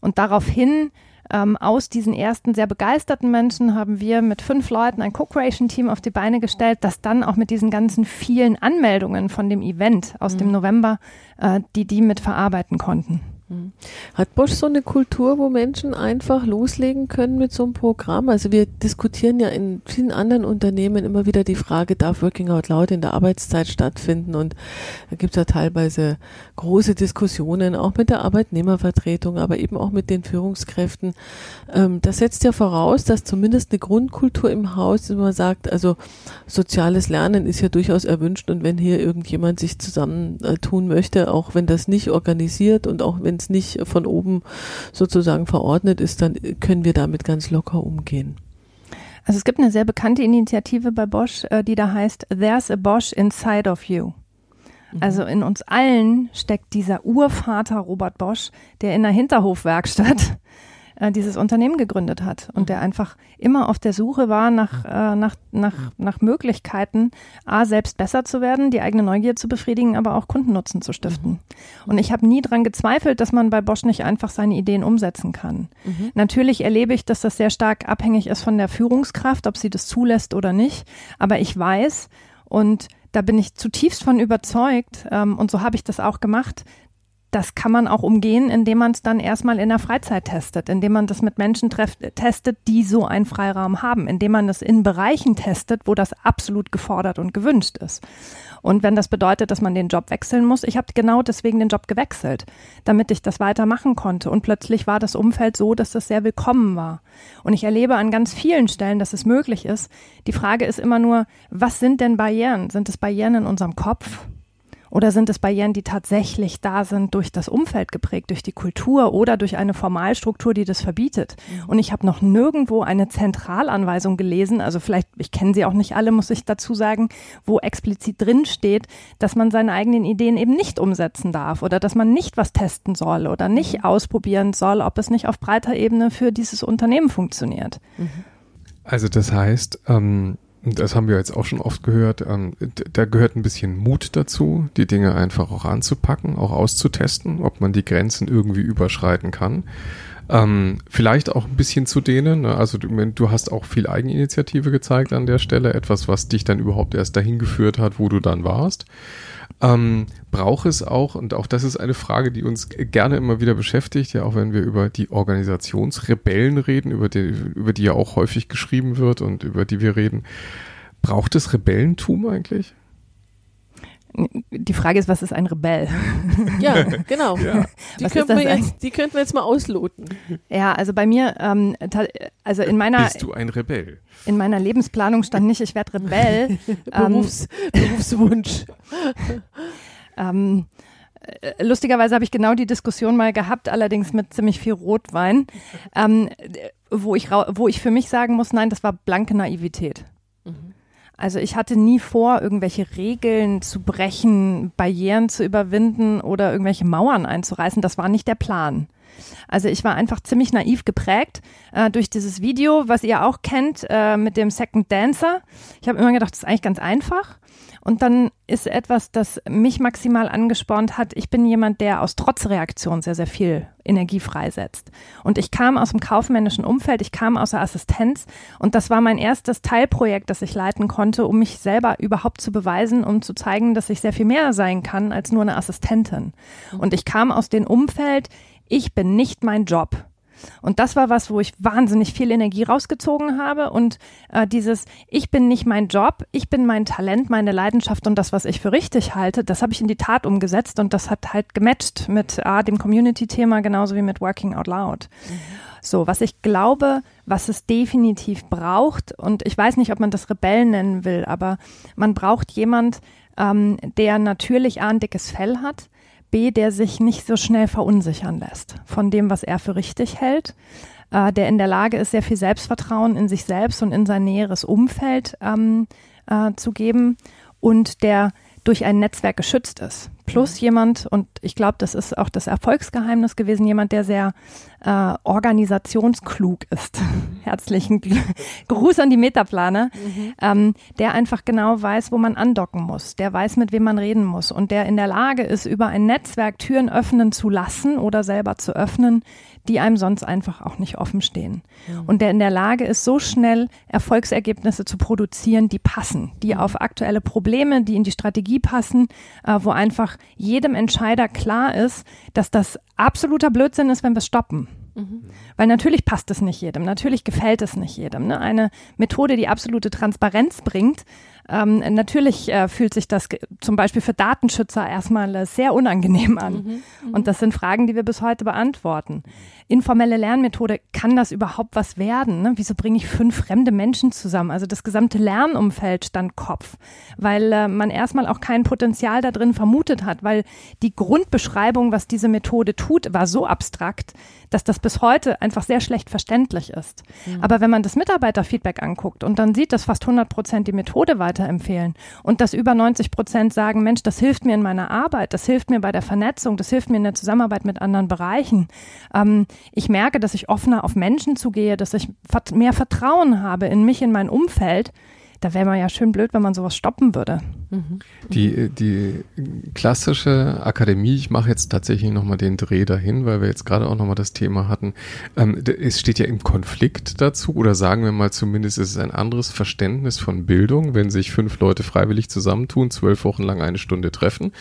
Und daraufhin ähm, aus diesen ersten sehr begeisterten Menschen haben wir mit fünf Leuten ein Co-Creation-Team auf die Beine gestellt, das dann auch mit diesen ganzen vielen Anmeldungen von dem Event aus mhm. dem November, äh, die die mit verarbeiten konnten. Hm. Hat Bosch so eine Kultur, wo Menschen einfach loslegen können mit so einem Programm? Also wir diskutieren ja in vielen anderen Unternehmen immer wieder die Frage, darf Working Out Loud in der Arbeitszeit stattfinden? Und da gibt es ja teilweise große Diskussionen, auch mit der Arbeitnehmervertretung, aber eben auch mit den Führungskräften. Ähm, das setzt ja voraus, dass zumindest eine Grundkultur im Haus, wenn man sagt, also soziales Lernen ist ja durchaus erwünscht und wenn hier irgendjemand sich zusammentun äh, möchte, auch wenn das nicht organisiert und auch wenn es nicht von oben sozusagen verordnet ist, dann können wir damit ganz locker umgehen. Also es gibt eine sehr bekannte Initiative bei Bosch, äh, die da heißt There's a Bosch inside of you. Mhm. Also in uns allen steckt dieser Urvater Robert Bosch, der in der Hinterhofwerkstatt äh, dieses Unternehmen gegründet hat und der einfach immer auf der Suche war nach, äh, nach, nach, nach Möglichkeiten, A, selbst besser zu werden, die eigene Neugier zu befriedigen, aber auch Kundennutzen zu stiften. Mhm. Und ich habe nie dran gezweifelt, dass man bei Bosch nicht einfach seine Ideen umsetzen kann. Mhm. Natürlich erlebe ich, dass das sehr stark abhängig ist von der Führungskraft, ob sie das zulässt oder nicht. Aber ich weiß und da bin ich zutiefst von überzeugt, ähm, und so habe ich das auch gemacht, das kann man auch umgehen, indem man es dann erstmal in der Freizeit testet, indem man das mit Menschen trefft, testet, die so einen Freiraum haben, indem man das in Bereichen testet, wo das absolut gefordert und gewünscht ist. Und wenn das bedeutet, dass man den Job wechseln muss, ich habe genau deswegen den Job gewechselt, damit ich das weitermachen konnte. Und plötzlich war das Umfeld so, dass das sehr willkommen war. Und ich erlebe an ganz vielen Stellen, dass es möglich ist. Die Frage ist immer nur, was sind denn Barrieren? Sind es Barrieren in unserem Kopf? Oder sind es Barrieren, die tatsächlich da sind durch das Umfeld geprägt, durch die Kultur oder durch eine Formalstruktur, die das verbietet? Mhm. Und ich habe noch nirgendwo eine Zentralanweisung gelesen, also vielleicht, ich kenne sie auch nicht alle, muss ich dazu sagen, wo explizit drin steht, dass man seine eigenen Ideen eben nicht umsetzen darf oder dass man nicht was testen soll oder nicht mhm. ausprobieren soll, ob es nicht auf breiter Ebene für dieses Unternehmen funktioniert. Mhm. Also das heißt, ähm das haben wir jetzt auch schon oft gehört, ähm, da gehört ein bisschen Mut dazu, die Dinge einfach auch anzupacken, auch auszutesten, ob man die Grenzen irgendwie überschreiten kann. Ähm, vielleicht auch ein bisschen zu denen. Ne? Also du, du, hast auch viel Eigeninitiative gezeigt an der Stelle, etwas, was dich dann überhaupt erst dahin geführt hat, wo du dann warst. Ähm, braucht es auch, und auch das ist eine Frage, die uns gerne immer wieder beschäftigt, ja auch wenn wir über die Organisationsrebellen reden, über die, über die ja auch häufig geschrieben wird und über die wir reden. Braucht es Rebellentum eigentlich? Die Frage ist, was ist ein Rebell? Ja, genau. Ja. Die, könnten wir jetzt, die könnten wir jetzt mal ausloten. Ja, also bei mir, ähm, also in meiner. Bist du ein Rebell? In meiner Lebensplanung stand nicht, ich werde Rebell. Berufs, ähm, Berufswunsch. ähm, äh, lustigerweise habe ich genau die Diskussion mal gehabt, allerdings mit ziemlich viel Rotwein, ähm, wo, ich, wo ich für mich sagen muss, nein, das war blanke Naivität. Also ich hatte nie vor, irgendwelche Regeln zu brechen, Barrieren zu überwinden oder irgendwelche Mauern einzureißen. Das war nicht der Plan. Also ich war einfach ziemlich naiv geprägt äh, durch dieses Video, was ihr auch kennt äh, mit dem Second Dancer. Ich habe immer gedacht, das ist eigentlich ganz einfach. Und dann ist etwas, das mich maximal angespornt hat. Ich bin jemand, der aus Trotzreaktion sehr, sehr viel Energie freisetzt. Und ich kam aus dem kaufmännischen Umfeld, ich kam aus der Assistenz und das war mein erstes Teilprojekt, das ich leiten konnte, um mich selber überhaupt zu beweisen, um zu zeigen, dass ich sehr viel mehr sein kann als nur eine Assistentin. Und ich kam aus dem Umfeld, ich bin nicht mein Job. Und das war was, wo ich wahnsinnig viel Energie rausgezogen habe. Und äh, dieses, ich bin nicht mein Job, ich bin mein Talent, meine Leidenschaft und das, was ich für richtig halte, das habe ich in die Tat umgesetzt und das hat halt gematcht mit A, dem Community-Thema genauso wie mit Working Out Loud. Mhm. So, was ich glaube, was es definitiv braucht, und ich weiß nicht, ob man das Rebellen nennen will, aber man braucht jemand, ähm, der natürlich A, ein dickes Fell hat, B, der sich nicht so schnell verunsichern lässt von dem, was er für richtig hält, äh, der in der Lage ist, sehr viel Selbstvertrauen in sich selbst und in sein näheres Umfeld ähm, äh, zu geben und der durch ein Netzwerk geschützt ist. Plus jemand, und ich glaube, das ist auch das Erfolgsgeheimnis gewesen, jemand, der sehr äh, organisationsklug ist. Herzlichen Gruß an die Metaplaner, mhm. ähm, der einfach genau weiß, wo man andocken muss, der weiß, mit wem man reden muss und der in der Lage ist, über ein Netzwerk Türen öffnen zu lassen oder selber zu öffnen, die einem sonst einfach auch nicht offen stehen. Mhm. Und der in der Lage ist, so schnell Erfolgsergebnisse zu produzieren, die passen, die mhm. auf aktuelle Probleme, die in die Strategie passen, äh, wo einfach jedem Entscheider klar ist, dass das absoluter Blödsinn ist, wenn wir stoppen. Mhm. Weil natürlich passt es nicht jedem, natürlich gefällt es nicht jedem. Ne? Eine Methode, die absolute Transparenz bringt, ähm, natürlich äh, fühlt sich das zum Beispiel für Datenschützer erstmal äh, sehr unangenehm an. Mhm, mhm, Und das sind Fragen, die wir bis heute beantworten. Informelle Lernmethode, kann das überhaupt was werden? Ne? Wieso bringe ich fünf fremde Menschen zusammen? Also das gesamte Lernumfeld stand Kopf, weil äh, man erstmal auch kein Potenzial da drin vermutet hat, weil die Grundbeschreibung, was diese Methode tut, war so abstrakt, dass das bis heute einfach sehr schlecht verständlich ist. Mhm. Aber wenn man das Mitarbeiterfeedback anguckt und dann sieht, dass fast 100 Prozent die Methode weiterempfehlen und dass über 90 Prozent sagen, Mensch, das hilft mir in meiner Arbeit, das hilft mir bei der Vernetzung, das hilft mir in der Zusammenarbeit mit anderen Bereichen. Ähm, ich merke, dass ich offener auf Menschen zugehe, dass ich mehr Vertrauen habe in mich, in mein Umfeld da wäre man ja schön blöd, wenn man sowas stoppen würde. Mhm. Die, die klassische Akademie, ich mache jetzt tatsächlich nochmal den Dreh dahin, weil wir jetzt gerade auch nochmal das Thema hatten. Ähm, es steht ja im Konflikt dazu, oder sagen wir mal zumindest, es ist ein anderes Verständnis von Bildung, wenn sich fünf Leute freiwillig zusammentun, zwölf Wochen lang eine Stunde treffen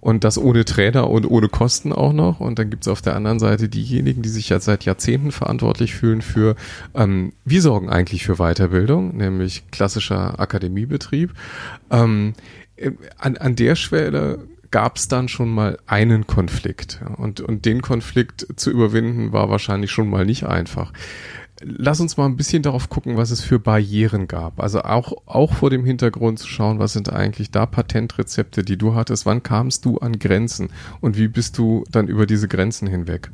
und das ohne Trainer und ohne Kosten auch noch. Und dann gibt es auf der anderen Seite diejenigen, die sich ja seit Jahrzehnten verantwortlich fühlen für, ähm, wir sorgen eigentlich für Weiterbildung, nämlich klassischer Akademiebetrieb. Ähm, an, an der Schwelle gab es dann schon mal einen Konflikt. Und, und den Konflikt zu überwinden war wahrscheinlich schon mal nicht einfach. lass uns mal ein bisschen darauf gucken, was es für Barrieren gab. Also auch, auch vor dem Hintergrund zu schauen, was sind eigentlich da Patentrezepte, die du hattest? Wann kamst du an Grenzen? Und wie bist du dann über diese Grenzen hinweg?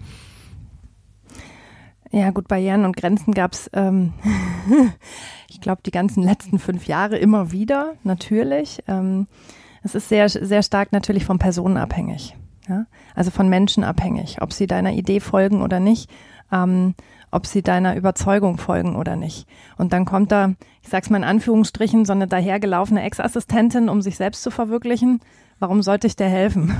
Ja, gut, Barrieren und Grenzen gab es, ähm, ich glaube, die ganzen letzten fünf Jahre immer wieder, natürlich. Ähm, es ist sehr, sehr stark natürlich von Personen abhängig. Ja? Also von Menschen abhängig, ob sie deiner Idee folgen oder nicht. Ähm, ob sie deiner Überzeugung folgen oder nicht. Und dann kommt da, ich sag's mal in Anführungsstrichen, so eine dahergelaufene Ex-Assistentin, um sich selbst zu verwirklichen. Warum sollte ich dir helfen?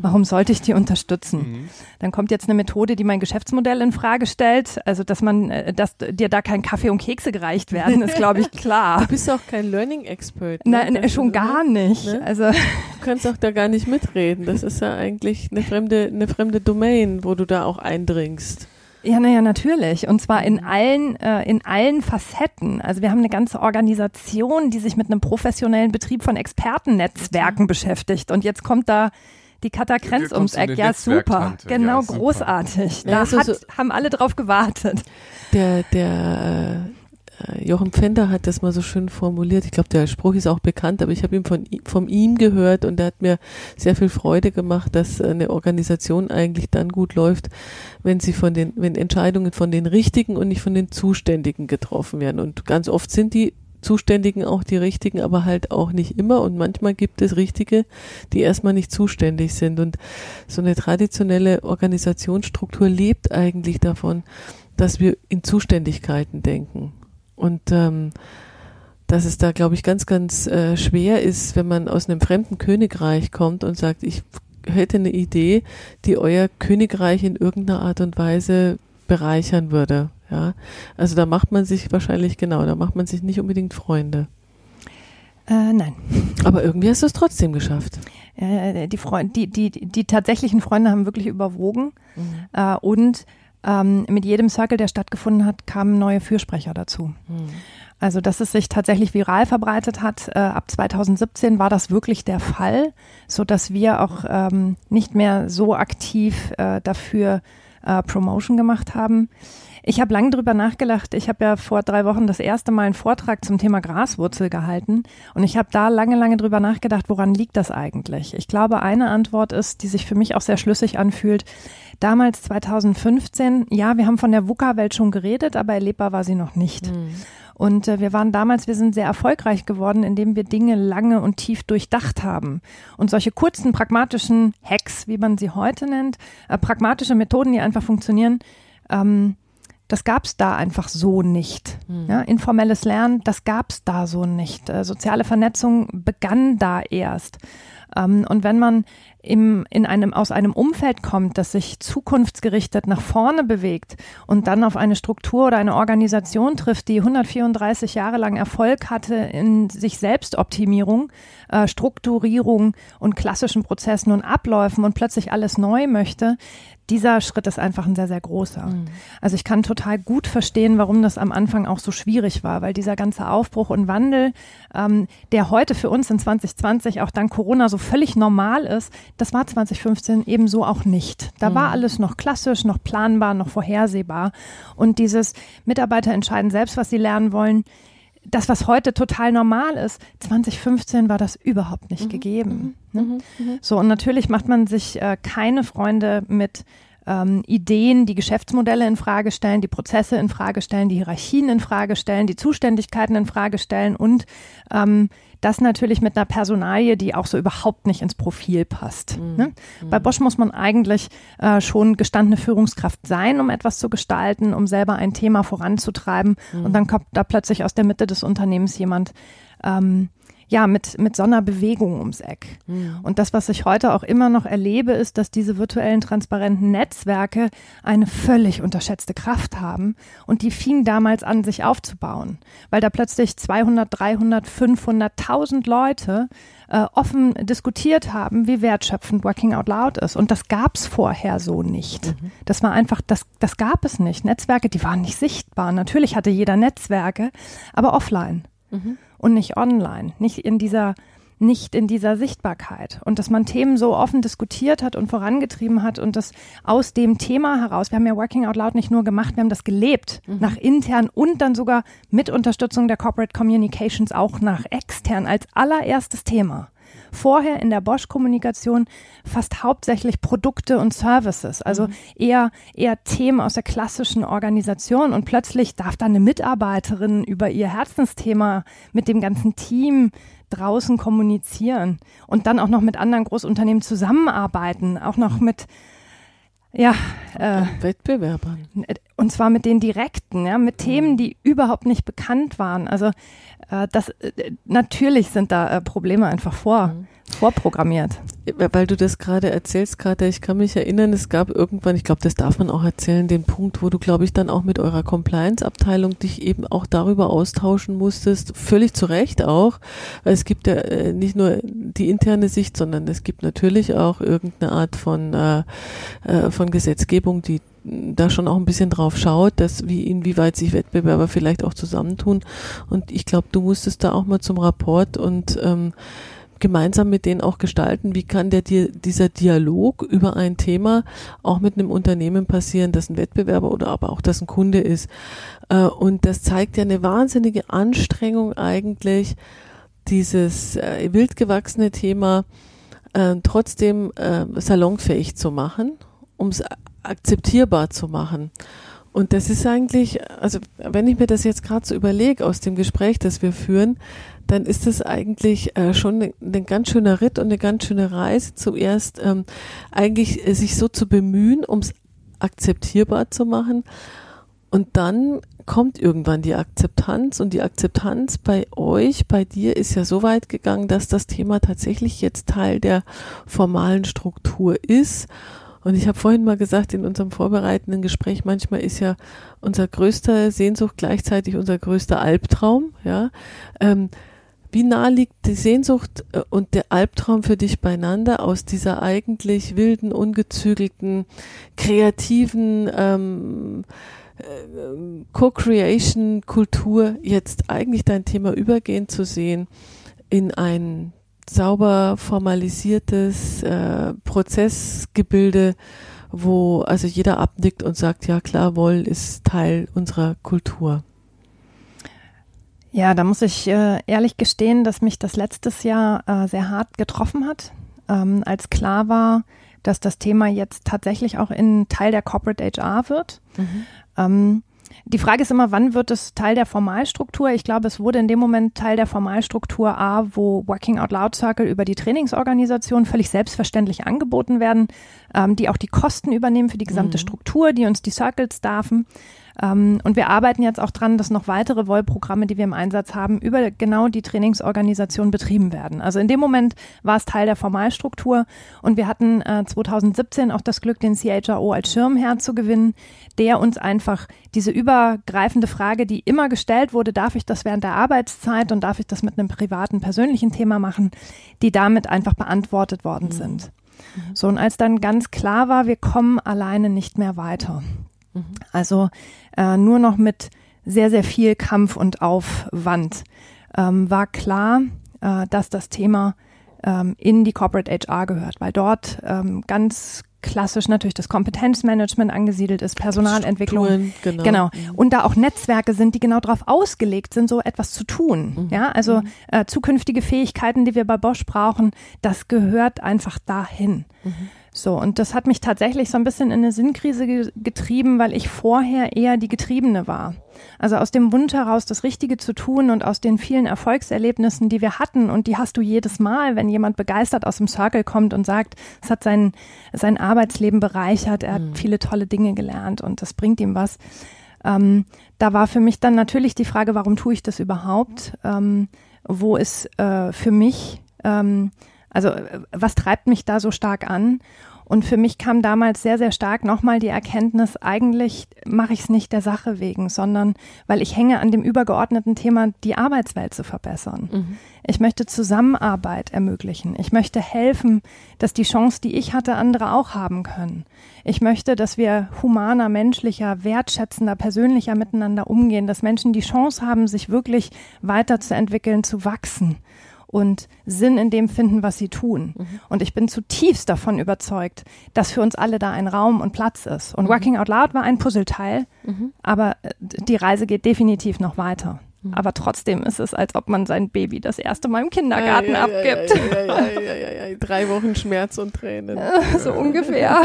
Warum sollte ich dir unterstützen? Mhm. Dann kommt jetzt eine Methode, die mein Geschäftsmodell in Frage stellt. Also, dass man, äh, dass dir da kein Kaffee und Kekse gereicht werden, ist, glaube ich, klar. Du bist auch kein Learning Expert. Ne? Nein, schon gar nicht. Ne? Also. Du kannst auch da gar nicht mitreden. Das ist ja eigentlich eine fremde, eine fremde Domain, wo du da auch eindringst. Ja, naja, natürlich. Und zwar in allen, äh, in allen Facetten. Also wir haben eine ganze Organisation, die sich mit einem professionellen Betrieb von Expertennetzwerken beschäftigt. Und jetzt kommt da die Katha Krenz ums Eck. Ja, super. Genau, ja, super. großartig. Da ja, also hat, so haben alle drauf gewartet. Der, der äh, Jochen Pfänder hat das mal so schön formuliert. Ich glaube, der Spruch ist auch bekannt, aber ich habe ihn von, von ihm gehört und er hat mir sehr viel Freude gemacht, dass eine Organisation eigentlich dann gut läuft, wenn sie von den, wenn Entscheidungen von den Richtigen und nicht von den Zuständigen getroffen werden. Und ganz oft sind die Zuständigen auch die richtigen, aber halt auch nicht immer. Und manchmal gibt es Richtige, die erstmal nicht zuständig sind. Und so eine traditionelle Organisationsstruktur lebt eigentlich davon, dass wir in Zuständigkeiten denken. Und ähm, dass es da, glaube ich, ganz, ganz äh, schwer ist, wenn man aus einem fremden Königreich kommt und sagt, ich hätte eine Idee, die euer Königreich in irgendeiner Art und Weise bereichern würde. Ja, also da macht man sich wahrscheinlich genau, da macht man sich nicht unbedingt Freunde. Äh, nein. Aber irgendwie hast du es trotzdem geschafft. Äh, die, Freund, die, die, die tatsächlichen Freunde haben wirklich überwogen mhm. äh, und ähm, mit jedem Circle, der stattgefunden hat, kamen neue Fürsprecher dazu. Mhm. Also, dass es sich tatsächlich viral verbreitet hat, äh, ab 2017 war das wirklich der Fall, so dass wir auch ähm, nicht mehr so aktiv äh, dafür äh, Promotion gemacht haben. Ich habe lange drüber nachgedacht. Ich habe ja vor drei Wochen das erste Mal einen Vortrag zum Thema Graswurzel gehalten und ich habe da lange, lange drüber nachgedacht, woran liegt das eigentlich? Ich glaube, eine Antwort ist, die sich für mich auch sehr schlüssig anfühlt. Damals 2015, ja, wir haben von der VUCA-Welt schon geredet, aber erlebbar war sie noch nicht. Mhm. Und äh, wir waren damals, wir sind sehr erfolgreich geworden, indem wir Dinge lange und tief durchdacht haben. Und solche kurzen, pragmatischen Hacks, wie man sie heute nennt, äh, pragmatische Methoden, die einfach funktionieren, ähm, das gab es da einfach so nicht. Mhm. Ja, informelles Lernen, das gab es da so nicht. Äh, soziale Vernetzung begann da erst. Ähm, und wenn man im, in einem, aus einem Umfeld kommt, das sich zukunftsgerichtet nach vorne bewegt und dann auf eine Struktur oder eine Organisation trifft, die 134 Jahre lang Erfolg hatte in sich Selbstoptimierung, äh, Strukturierung und klassischen Prozessen und Abläufen und plötzlich alles neu möchte, dieser Schritt ist einfach ein sehr, sehr großer. Mhm. Also ich kann total gut verstehen, warum das am Anfang auch so schwierig war, weil dieser ganze Aufbruch und Wandel, ähm, der heute für uns in 2020 auch dank Corona so völlig normal ist, das war 2015 ebenso auch nicht. Da mhm. war alles noch klassisch, noch planbar, noch vorhersehbar. Und dieses Mitarbeiter entscheiden selbst, was sie lernen wollen, das, was heute total normal ist, 2015 war das überhaupt nicht mhm. gegeben. Mhm. Ne? Mhm. mhm. So, und natürlich macht man sich äh, keine Freunde mit ähm, Ideen, die Geschäftsmodelle in Frage stellen, die Prozesse in Frage stellen, die Hierarchien in Frage stellen, die Zuständigkeiten in Frage stellen und ähm, das natürlich mit einer Personalie, die auch so überhaupt nicht ins Profil passt. Mhm. Ne? Mhm. Bei Bosch muss man eigentlich äh, schon gestandene Führungskraft sein, um etwas zu gestalten, um selber ein Thema voranzutreiben. Mhm. Und dann kommt da plötzlich aus der Mitte des Unternehmens jemand, ähm, ja, mit, mit so einer Bewegung ums Eck. Mhm. Und das, was ich heute auch immer noch erlebe, ist, dass diese virtuellen transparenten Netzwerke eine völlig unterschätzte Kraft haben. Und die fingen damals an, sich aufzubauen, weil da plötzlich 200, 300, 500, 1000 Leute äh, offen diskutiert haben, wie wertschöpfend Working Out Loud ist. Und das gab es vorher so nicht. Mhm. Das war einfach, das, das gab es nicht. Netzwerke, die waren nicht sichtbar. Natürlich hatte jeder Netzwerke, aber offline. Mhm und nicht online, nicht in dieser nicht in dieser Sichtbarkeit und dass man Themen so offen diskutiert hat und vorangetrieben hat und das aus dem Thema heraus, wir haben ja Working Out Loud nicht nur gemacht, wir haben das gelebt, mhm. nach intern und dann sogar mit Unterstützung der Corporate Communications auch nach extern als allererstes Thema vorher in der Bosch-Kommunikation fast hauptsächlich Produkte und Services, also mhm. eher, eher Themen aus der klassischen Organisation. Und plötzlich darf da eine Mitarbeiterin über ihr Herzensthema mit dem ganzen Team draußen kommunizieren und dann auch noch mit anderen Großunternehmen zusammenarbeiten, auch noch mit ja, äh, Wettbewerbern. Und zwar mit den direkten, ja, mit Themen, mhm. die überhaupt nicht bekannt waren. Also äh, das äh, natürlich sind da äh, Probleme einfach vor. Mhm vorprogrammiert. Weil du das gerade erzählst, gerade, ich kann mich erinnern, es gab irgendwann, ich glaube, das darf man auch erzählen, den Punkt, wo du, glaube ich, dann auch mit eurer Compliance-Abteilung dich eben auch darüber austauschen musstest, völlig zu Recht auch, weil es gibt ja äh, nicht nur die interne Sicht, sondern es gibt natürlich auch irgendeine Art von, äh, äh, von Gesetzgebung, die da schon auch ein bisschen drauf schaut, dass wie inwieweit sich Wettbewerber vielleicht auch zusammentun. Und ich glaube, du musstest da auch mal zum Rapport und ähm, gemeinsam mit denen auch gestalten, wie kann der dieser Dialog über ein Thema auch mit einem Unternehmen passieren, das ein Wettbewerber oder aber auch das ein Kunde ist. Äh, und das zeigt ja eine wahnsinnige Anstrengung eigentlich, dieses äh, wildgewachsene Thema äh, trotzdem salonfähig zu machen, um es akzeptierbar zu machen. Und das ist eigentlich, also wenn ich mir das jetzt gerade so überlege aus dem Gespräch, das wir führen, dann ist es eigentlich äh, schon ein ne, ganz schöner Ritt und eine ganz schöne Reise, zuerst ähm, eigentlich äh, sich so zu bemühen, um es akzeptierbar zu machen. Und dann kommt irgendwann die Akzeptanz und die Akzeptanz bei euch, bei dir ist ja so weit gegangen, dass das Thema tatsächlich jetzt Teil der formalen Struktur ist. Und ich habe vorhin mal gesagt, in unserem vorbereitenden Gespräch, manchmal ist ja unser größter Sehnsucht gleichzeitig unser größter Albtraum, ja. Ähm, wie nah liegt die Sehnsucht äh, und der Albtraum für dich beieinander aus dieser eigentlich wilden, ungezügelten, kreativen ähm, äh, Co-Creation-Kultur jetzt eigentlich dein Thema übergehen zu sehen in ein sauber formalisiertes äh, Prozessgebilde, wo also jeder abnickt und sagt, ja klar, Woll ist Teil unserer Kultur. Ja, da muss ich äh, ehrlich gestehen, dass mich das letztes Jahr äh, sehr hart getroffen hat, ähm, als klar war, dass das Thema jetzt tatsächlich auch in Teil der Corporate HR wird. Mhm. Ähm, die Frage ist immer, wann wird es Teil der Formalstruktur? Ich glaube, es wurde in dem Moment Teil der Formalstruktur A, wo Working Out Loud Circle über die Trainingsorganisation völlig selbstverständlich angeboten werden, ähm, die auch die Kosten übernehmen für die gesamte mhm. Struktur, die uns die Circles darfen. Ähm, und wir arbeiten jetzt auch dran, dass noch weitere Wollprogramme, die wir im Einsatz haben, über genau die Trainingsorganisation betrieben werden. Also in dem Moment war es Teil der Formalstruktur und wir hatten äh, 2017 auch das Glück, den CHRO als Schirmherr zu gewinnen, der uns einfach diese übergreifende Frage, die immer gestellt wurde, darf ich das während der Arbeitszeit und darf ich das mit einem privaten, persönlichen Thema machen, die damit einfach beantwortet worden mhm. sind. Mhm. So, und als dann ganz klar war, wir kommen alleine nicht mehr weiter, Mhm. Also äh, nur noch mit sehr, sehr viel Kampf und Aufwand ähm, war klar, äh, dass das Thema ähm, in die Corporate HR gehört, weil dort ähm, ganz klassisch natürlich das Kompetenzmanagement angesiedelt ist, Personalentwicklung. Genau. genau. Mhm. Und da auch Netzwerke sind, die genau darauf ausgelegt sind, so etwas zu tun. Mhm. Ja, also mhm. äh, zukünftige Fähigkeiten, die wir bei Bosch brauchen, das gehört einfach dahin. Mhm. So, und das hat mich tatsächlich so ein bisschen in eine Sinnkrise ge getrieben, weil ich vorher eher die Getriebene war. Also aus dem Wunsch heraus, das Richtige zu tun und aus den vielen Erfolgserlebnissen, die wir hatten, und die hast du jedes Mal, wenn jemand begeistert aus dem Circle kommt und sagt, es hat sein, sein Arbeitsleben bereichert, er hat mhm. viele tolle Dinge gelernt und das bringt ihm was. Ähm, da war für mich dann natürlich die Frage, warum tue ich das überhaupt? Ähm, wo ist äh, für mich ähm, also äh, was treibt mich da so stark an? Und für mich kam damals sehr, sehr stark nochmal die Erkenntnis, eigentlich mache ich es nicht der Sache wegen, sondern weil ich hänge an dem übergeordneten Thema, die Arbeitswelt zu verbessern. Mhm. Ich möchte Zusammenarbeit ermöglichen. Ich möchte helfen, dass die Chance, die ich hatte, andere auch haben können. Ich möchte, dass wir humaner, menschlicher, wertschätzender, persönlicher miteinander umgehen, dass Menschen die Chance haben, sich wirklich weiterzuentwickeln, zu wachsen und Sinn in dem finden, was sie tun. Mhm. Und ich bin zutiefst davon überzeugt, dass für uns alle da ein Raum und Platz ist. Und mhm. Working Out Loud war ein Puzzleteil, mhm. aber äh, die Reise geht definitiv noch weiter. Mhm. Aber trotzdem ist es, als ob man sein Baby das erste Mal im Kindergarten ja, ja, abgibt. Ja, Drei Wochen Schmerz und Tränen. so ungefähr.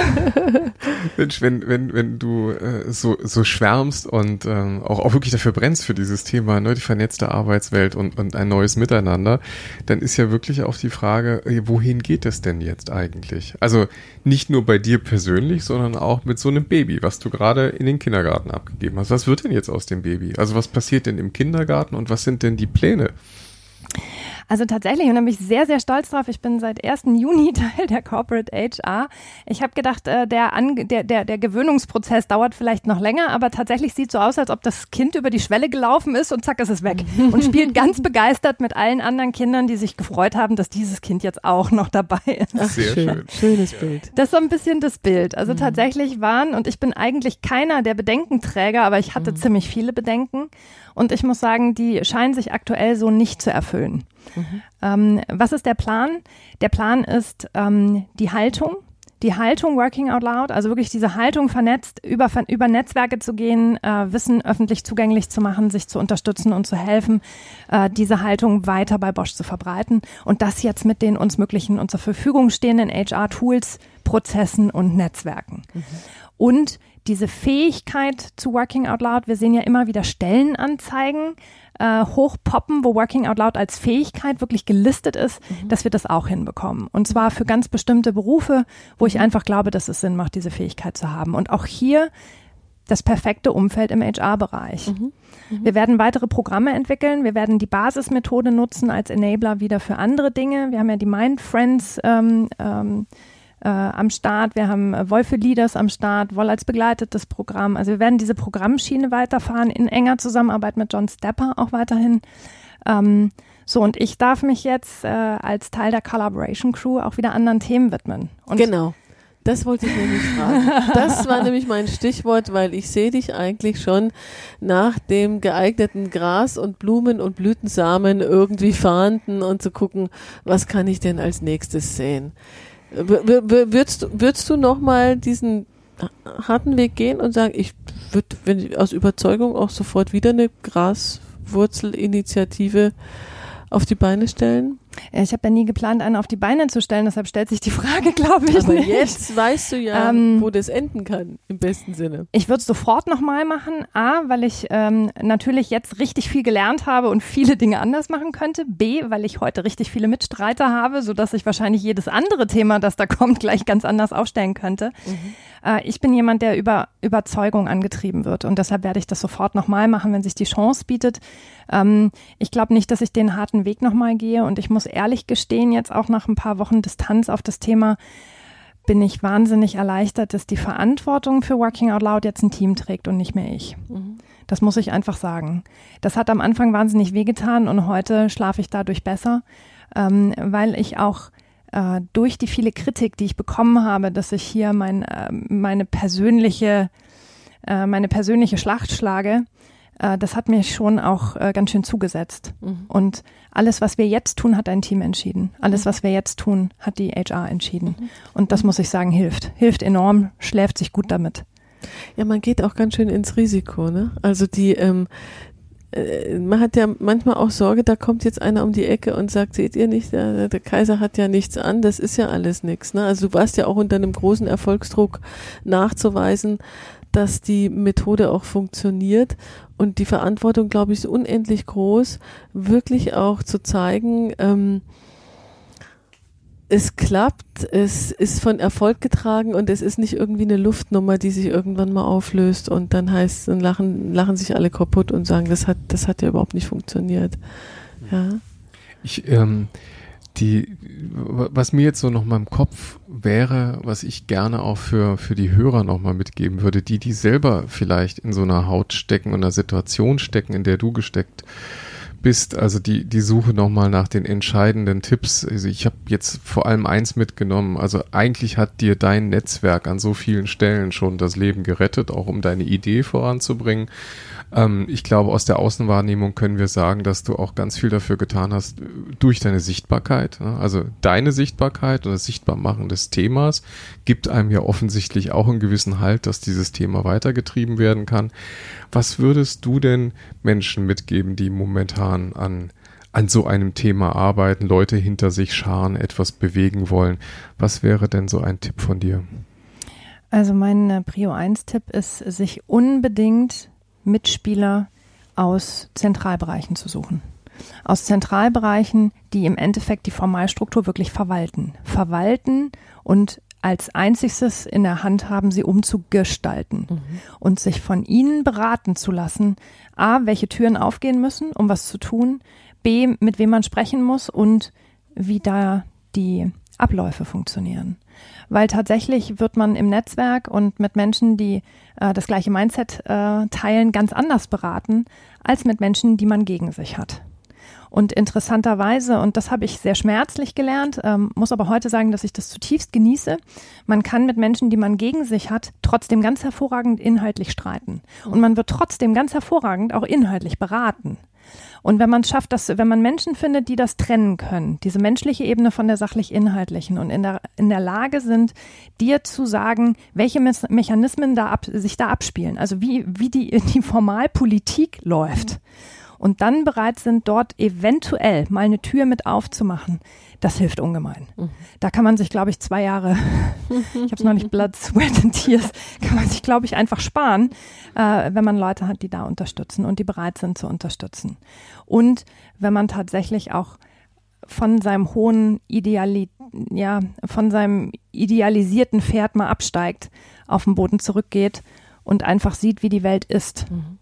Mensch, wenn, wenn, wenn du äh, so, so schwärmst und ähm, auch, auch wirklich dafür brennst für dieses Thema, ne, die vernetzte Arbeitswelt und, und ein neues Miteinander, dann ist ja wirklich auch die Frage, äh, wohin geht es denn jetzt eigentlich? Also nicht nur bei dir persönlich, sondern auch mit so einem Baby, was du gerade in den Kindergarten abgegeben hast. Was wird denn jetzt aus dem Baby? Also was passiert denn im Kindergarten? Kindergarten und was sind denn die Pläne? Also tatsächlich, und da bin ich sehr, sehr stolz drauf. Ich bin seit 1. Juni Teil der Corporate HR. Ich habe gedacht, äh, der, der, der, der Gewöhnungsprozess dauert vielleicht noch länger, aber tatsächlich sieht so aus, als ob das Kind über die Schwelle gelaufen ist und zack ist es weg. Und spielt ganz begeistert mit allen anderen Kindern, die sich gefreut haben, dass dieses Kind jetzt auch noch dabei ist. Ach, sehr schön. schön. Schönes Bild. Das ist so ein bisschen das Bild. Also mhm. tatsächlich waren, und ich bin eigentlich keiner der Bedenkenträger, aber ich hatte mhm. ziemlich viele Bedenken. Und ich muss sagen, die scheinen sich aktuell so nicht zu erfüllen. Mhm. Ähm, was ist der Plan? Der Plan ist ähm, die Haltung. Die Haltung Working Out Loud, also wirklich diese Haltung vernetzt, über, über Netzwerke zu gehen, äh, Wissen öffentlich zugänglich zu machen, sich zu unterstützen und zu helfen, äh, diese Haltung weiter bei Bosch zu verbreiten und das jetzt mit den uns möglichen und zur Verfügung stehenden HR-Tools, Prozessen und Netzwerken. Mhm. Und diese Fähigkeit zu Working Out Loud, wir sehen ja immer wieder Stellenanzeigen äh, hochpoppen, wo Working Out Loud als Fähigkeit wirklich gelistet ist, mhm. dass wir das auch hinbekommen. Und zwar für ganz bestimmte Berufe, wo ich mhm. einfach glaube, dass es Sinn macht, diese Fähigkeit zu haben. Und auch hier das perfekte Umfeld im HR-Bereich. Mhm. Mhm. Wir werden weitere Programme entwickeln. Wir werden die Basismethode nutzen als Enabler wieder für andere Dinge. Wir haben ja die Mind Friends ähm, ähm, äh, am Start. Wir haben äh, Wolfe Leaders am Start, Woll als begleitetes Programm. Also wir werden diese Programmschiene weiterfahren in enger Zusammenarbeit mit John Stepper auch weiterhin. Ähm, so, und ich darf mich jetzt äh, als Teil der Collaboration Crew auch wieder anderen Themen widmen. Und genau. Das wollte ich nämlich fragen. Das war nämlich mein Stichwort, weil ich sehe dich eigentlich schon nach dem geeigneten Gras und Blumen und Blütensamen irgendwie fahnden und zu gucken, was kann ich denn als nächstes sehen. Würdest, würdest du nochmal diesen harten Weg gehen und sagen, ich würde aus Überzeugung auch sofort wieder eine Graswurzelinitiative auf die Beine stellen? Ich habe ja nie geplant, eine auf die Beine zu stellen, deshalb stellt sich die Frage, glaube ich. Aber nicht. jetzt weißt du ja, ähm, wo das enden kann, im besten Sinne. Ich würde es sofort nochmal machen. A, weil ich ähm, natürlich jetzt richtig viel gelernt habe und viele Dinge anders machen könnte. B, weil ich heute richtig viele Mitstreiter habe, sodass ich wahrscheinlich jedes andere Thema, das da kommt, gleich ganz anders aufstellen könnte. Mhm. Äh, ich bin jemand, der über Überzeugung angetrieben wird und deshalb werde ich das sofort nochmal machen, wenn sich die Chance bietet. Ähm, ich glaube nicht, dass ich den harten Weg nochmal gehe und ich muss ehrlich gestehen, jetzt auch nach ein paar Wochen Distanz auf das Thema, bin ich wahnsinnig erleichtert, dass die Verantwortung für Working Out Loud jetzt ein Team trägt und nicht mehr ich. Mhm. Das muss ich einfach sagen. Das hat am Anfang wahnsinnig wehgetan und heute schlafe ich dadurch besser, ähm, weil ich auch äh, durch die viele Kritik, die ich bekommen habe, dass ich hier mein, äh, meine persönliche äh, meine persönliche Schlacht schlage, äh, das hat mir schon auch äh, ganz schön zugesetzt. Mhm. Und alles, was wir jetzt tun, hat ein Team entschieden. Alles, mhm. was wir jetzt tun, hat die HR entschieden. Mhm. Und das muss ich sagen, hilft. Hilft enorm, schläft sich gut damit. Ja, man geht auch ganz schön ins Risiko, ne? Also die, ähm, äh, man hat ja manchmal auch Sorge, da kommt jetzt einer um die Ecke und sagt, seht ihr nicht, der, der Kaiser hat ja nichts an, das ist ja alles nichts. Ne? Also du warst ja auch unter einem großen Erfolgsdruck nachzuweisen, dass die Methode auch funktioniert und die Verantwortung, glaube ich, ist unendlich groß, wirklich auch zu zeigen, ähm, es klappt, es ist von Erfolg getragen und es ist nicht irgendwie eine Luftnummer, die sich irgendwann mal auflöst und dann heißt, dann lachen, lachen sich alle kaputt und sagen, das hat, das hat ja überhaupt nicht funktioniert. Ja. Ich, ähm, die, was mir jetzt so noch mal im Kopf wäre, was ich gerne auch für, für die Hörer noch mal mitgeben würde, die, die selber vielleicht in so einer Haut stecken und einer Situation stecken, in der du gesteckt bist, also die, die Suche nochmal nach den entscheidenden Tipps. Also ich habe jetzt vor allem eins mitgenommen. Also eigentlich hat dir dein Netzwerk an so vielen Stellen schon das Leben gerettet, auch um deine Idee voranzubringen. Ähm, ich glaube, aus der Außenwahrnehmung können wir sagen, dass du auch ganz viel dafür getan hast, äh, durch deine Sichtbarkeit. Ne? Also deine Sichtbarkeit und das Sichtbarmachen des Themas gibt einem ja offensichtlich auch einen gewissen Halt, dass dieses Thema weitergetrieben werden kann. Was würdest du denn Menschen mitgeben, die momentan an an so einem Thema arbeiten, Leute hinter sich scharen, etwas bewegen wollen. Was wäre denn so ein Tipp von dir? Also mein äh, Prio 1 Tipp ist, sich unbedingt Mitspieler aus Zentralbereichen zu suchen. Aus Zentralbereichen, die im Endeffekt die Formalstruktur wirklich verwalten. Verwalten und als einziges in der Hand haben, sie umzugestalten mhm. und sich von ihnen beraten zu lassen, a, welche Türen aufgehen müssen, um was zu tun, b, mit wem man sprechen muss und wie da die Abläufe funktionieren weil tatsächlich wird man im Netzwerk und mit Menschen, die äh, das gleiche Mindset äh, teilen, ganz anders beraten als mit Menschen, die man gegen sich hat. Und interessanterweise, und das habe ich sehr schmerzlich gelernt, ähm, muss aber heute sagen, dass ich das zutiefst genieße, man kann mit Menschen, die man gegen sich hat, trotzdem ganz hervorragend inhaltlich streiten. Und man wird trotzdem ganz hervorragend auch inhaltlich beraten. Und wenn man schafft, dass, wenn man Menschen findet, die das trennen können, diese menschliche Ebene von der sachlich-inhaltlichen und in der, in der Lage sind, dir zu sagen, welche Me Mechanismen da ab, sich da abspielen, also wie, wie die, die Formalpolitik läuft. Mhm. Und dann bereit sind, dort eventuell mal eine Tür mit aufzumachen, das hilft ungemein. Mhm. Da kann man sich, glaube ich, zwei Jahre, ich habe es noch nicht Blood, Sweat and Tears, kann man sich, glaube ich, einfach sparen, äh, wenn man Leute hat, die da unterstützen und die bereit sind zu unterstützen. Und wenn man tatsächlich auch von seinem hohen Ideali ja, von seinem idealisierten Pferd mal absteigt, auf den Boden zurückgeht und einfach sieht, wie die Welt ist. Mhm.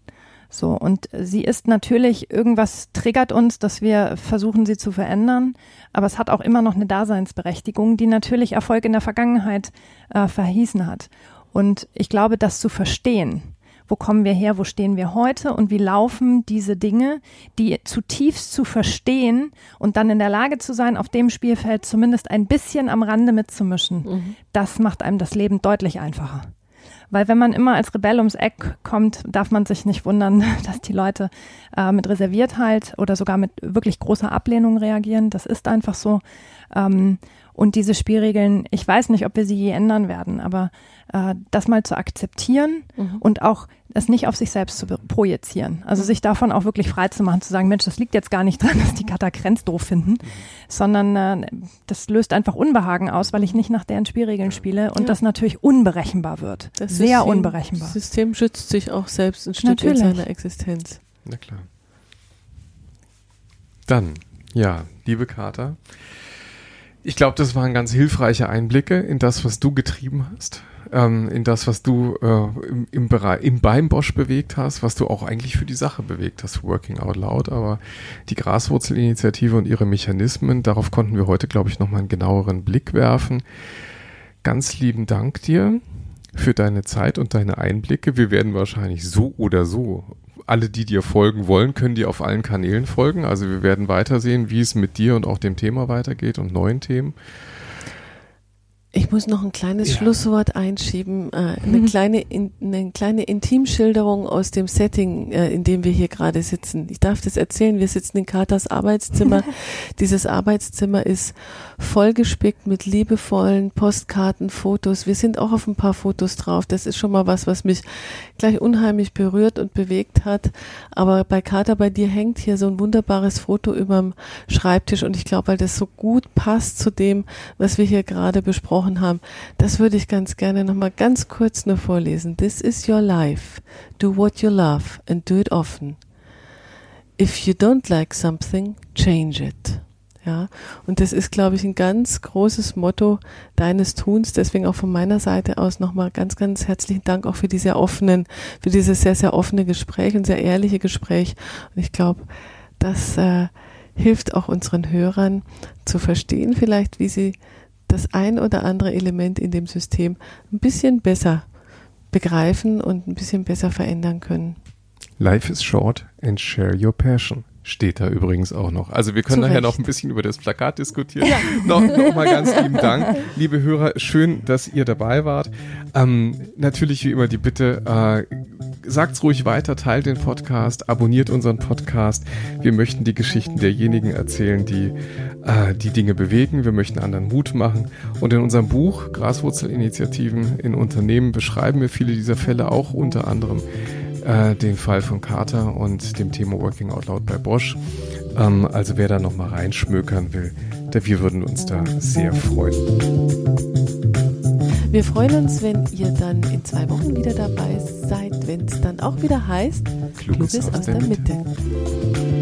So, und sie ist natürlich, irgendwas triggert uns, dass wir versuchen, sie zu verändern, aber es hat auch immer noch eine Daseinsberechtigung, die natürlich Erfolg in der Vergangenheit äh, verhießen hat. Und ich glaube, das zu verstehen, wo kommen wir her, wo stehen wir heute und wie laufen diese Dinge, die zutiefst zu verstehen und dann in der Lage zu sein, auf dem Spielfeld zumindest ein bisschen am Rande mitzumischen, mhm. das macht einem das Leben deutlich einfacher. Weil wenn man immer als Rebell ums Eck kommt, darf man sich nicht wundern, dass die Leute äh, mit Reserviertheit oder sogar mit wirklich großer Ablehnung reagieren. Das ist einfach so. Ähm, und diese Spielregeln, ich weiß nicht, ob wir sie je ändern werden, aber äh, das mal zu akzeptieren mhm. und auch es nicht auf sich selbst zu projizieren. Also mhm. sich davon auch wirklich frei zu machen, zu sagen, Mensch, das liegt jetzt gar nicht dran, dass die Katakrenz doof finden, mhm. sondern äh, das löst einfach Unbehagen aus, weil ich nicht nach deren Spielregeln spiele und ja. das natürlich unberechenbar wird. Das Sehr System, unberechenbar. Das System schützt sich auch selbst ein Stück in seiner Existenz. Na klar. Dann, ja, liebe Kater, ich glaube, das waren ganz hilfreiche Einblicke in das, was du getrieben hast, ähm, in das, was du äh, im, im Bereich, im beim Bosch bewegt hast, was du auch eigentlich für die Sache bewegt hast, Working Out Loud. Aber die Graswurzelinitiative und ihre Mechanismen, darauf konnten wir heute, glaube ich, nochmal einen genaueren Blick werfen. Ganz lieben Dank dir für deine Zeit und deine Einblicke. Wir werden wahrscheinlich so oder so alle, die dir folgen wollen, können dir auf allen Kanälen folgen. Also wir werden weitersehen, wie es mit dir und auch dem Thema weitergeht und neuen Themen. Ich muss noch ein kleines ja. Schlusswort einschieben, äh, eine, mhm. kleine, in, eine kleine Intimschilderung aus dem Setting, äh, in dem wir hier gerade sitzen. Ich darf das erzählen, wir sitzen in Katas Arbeitszimmer. Dieses Arbeitszimmer ist vollgespickt mit liebevollen Postkarten, Fotos. Wir sind auch auf ein paar Fotos drauf. Das ist schon mal was, was mich gleich unheimlich berührt und bewegt hat. Aber bei Kata, bei dir hängt hier so ein wunderbares Foto überm Schreibtisch und ich glaube, weil das so gut passt zu dem, was wir hier gerade besprochen haben, das würde ich ganz gerne nochmal ganz kurz nur vorlesen. This is your life. Do what you love and do it often. If you don't like something, change it. Ja, und das ist, glaube ich, ein ganz großes Motto deines Tuns. Deswegen auch von meiner Seite aus nochmal ganz, ganz herzlichen Dank auch für diese offenen, für dieses sehr, sehr offene Gespräch und sehr ehrliche Gespräch. Und ich glaube, das äh, hilft auch unseren Hörern zu verstehen, vielleicht, wie sie das ein oder andere Element in dem System ein bisschen besser begreifen und ein bisschen besser verändern können. Life is short and share your passion. Steht da übrigens auch noch. Also wir können Zu nachher noch ein bisschen über das Plakat diskutieren. Ja. noch, noch mal ganz lieben Dank. Liebe Hörer, schön, dass ihr dabei wart. Ähm, natürlich wie immer die Bitte, äh, sagt's ruhig weiter, teilt den Podcast, abonniert unseren Podcast. Wir möchten die Geschichten derjenigen erzählen, die äh, die Dinge bewegen. Wir möchten anderen Mut machen. Und in unserem Buch Graswurzelinitiativen in Unternehmen beschreiben wir viele dieser Fälle, auch unter anderem äh, den Fall von Carter und dem Thema Working Out Loud bei Bosch. Ähm, also wer da nochmal reinschmökern will, da, wir würden uns da sehr freuen. Wir freuen uns, wenn ihr dann in zwei Wochen wieder dabei seid, wenn es dann auch wieder heißt, Kluges, Kluges aus, aus, der, der Mitte. Mitte.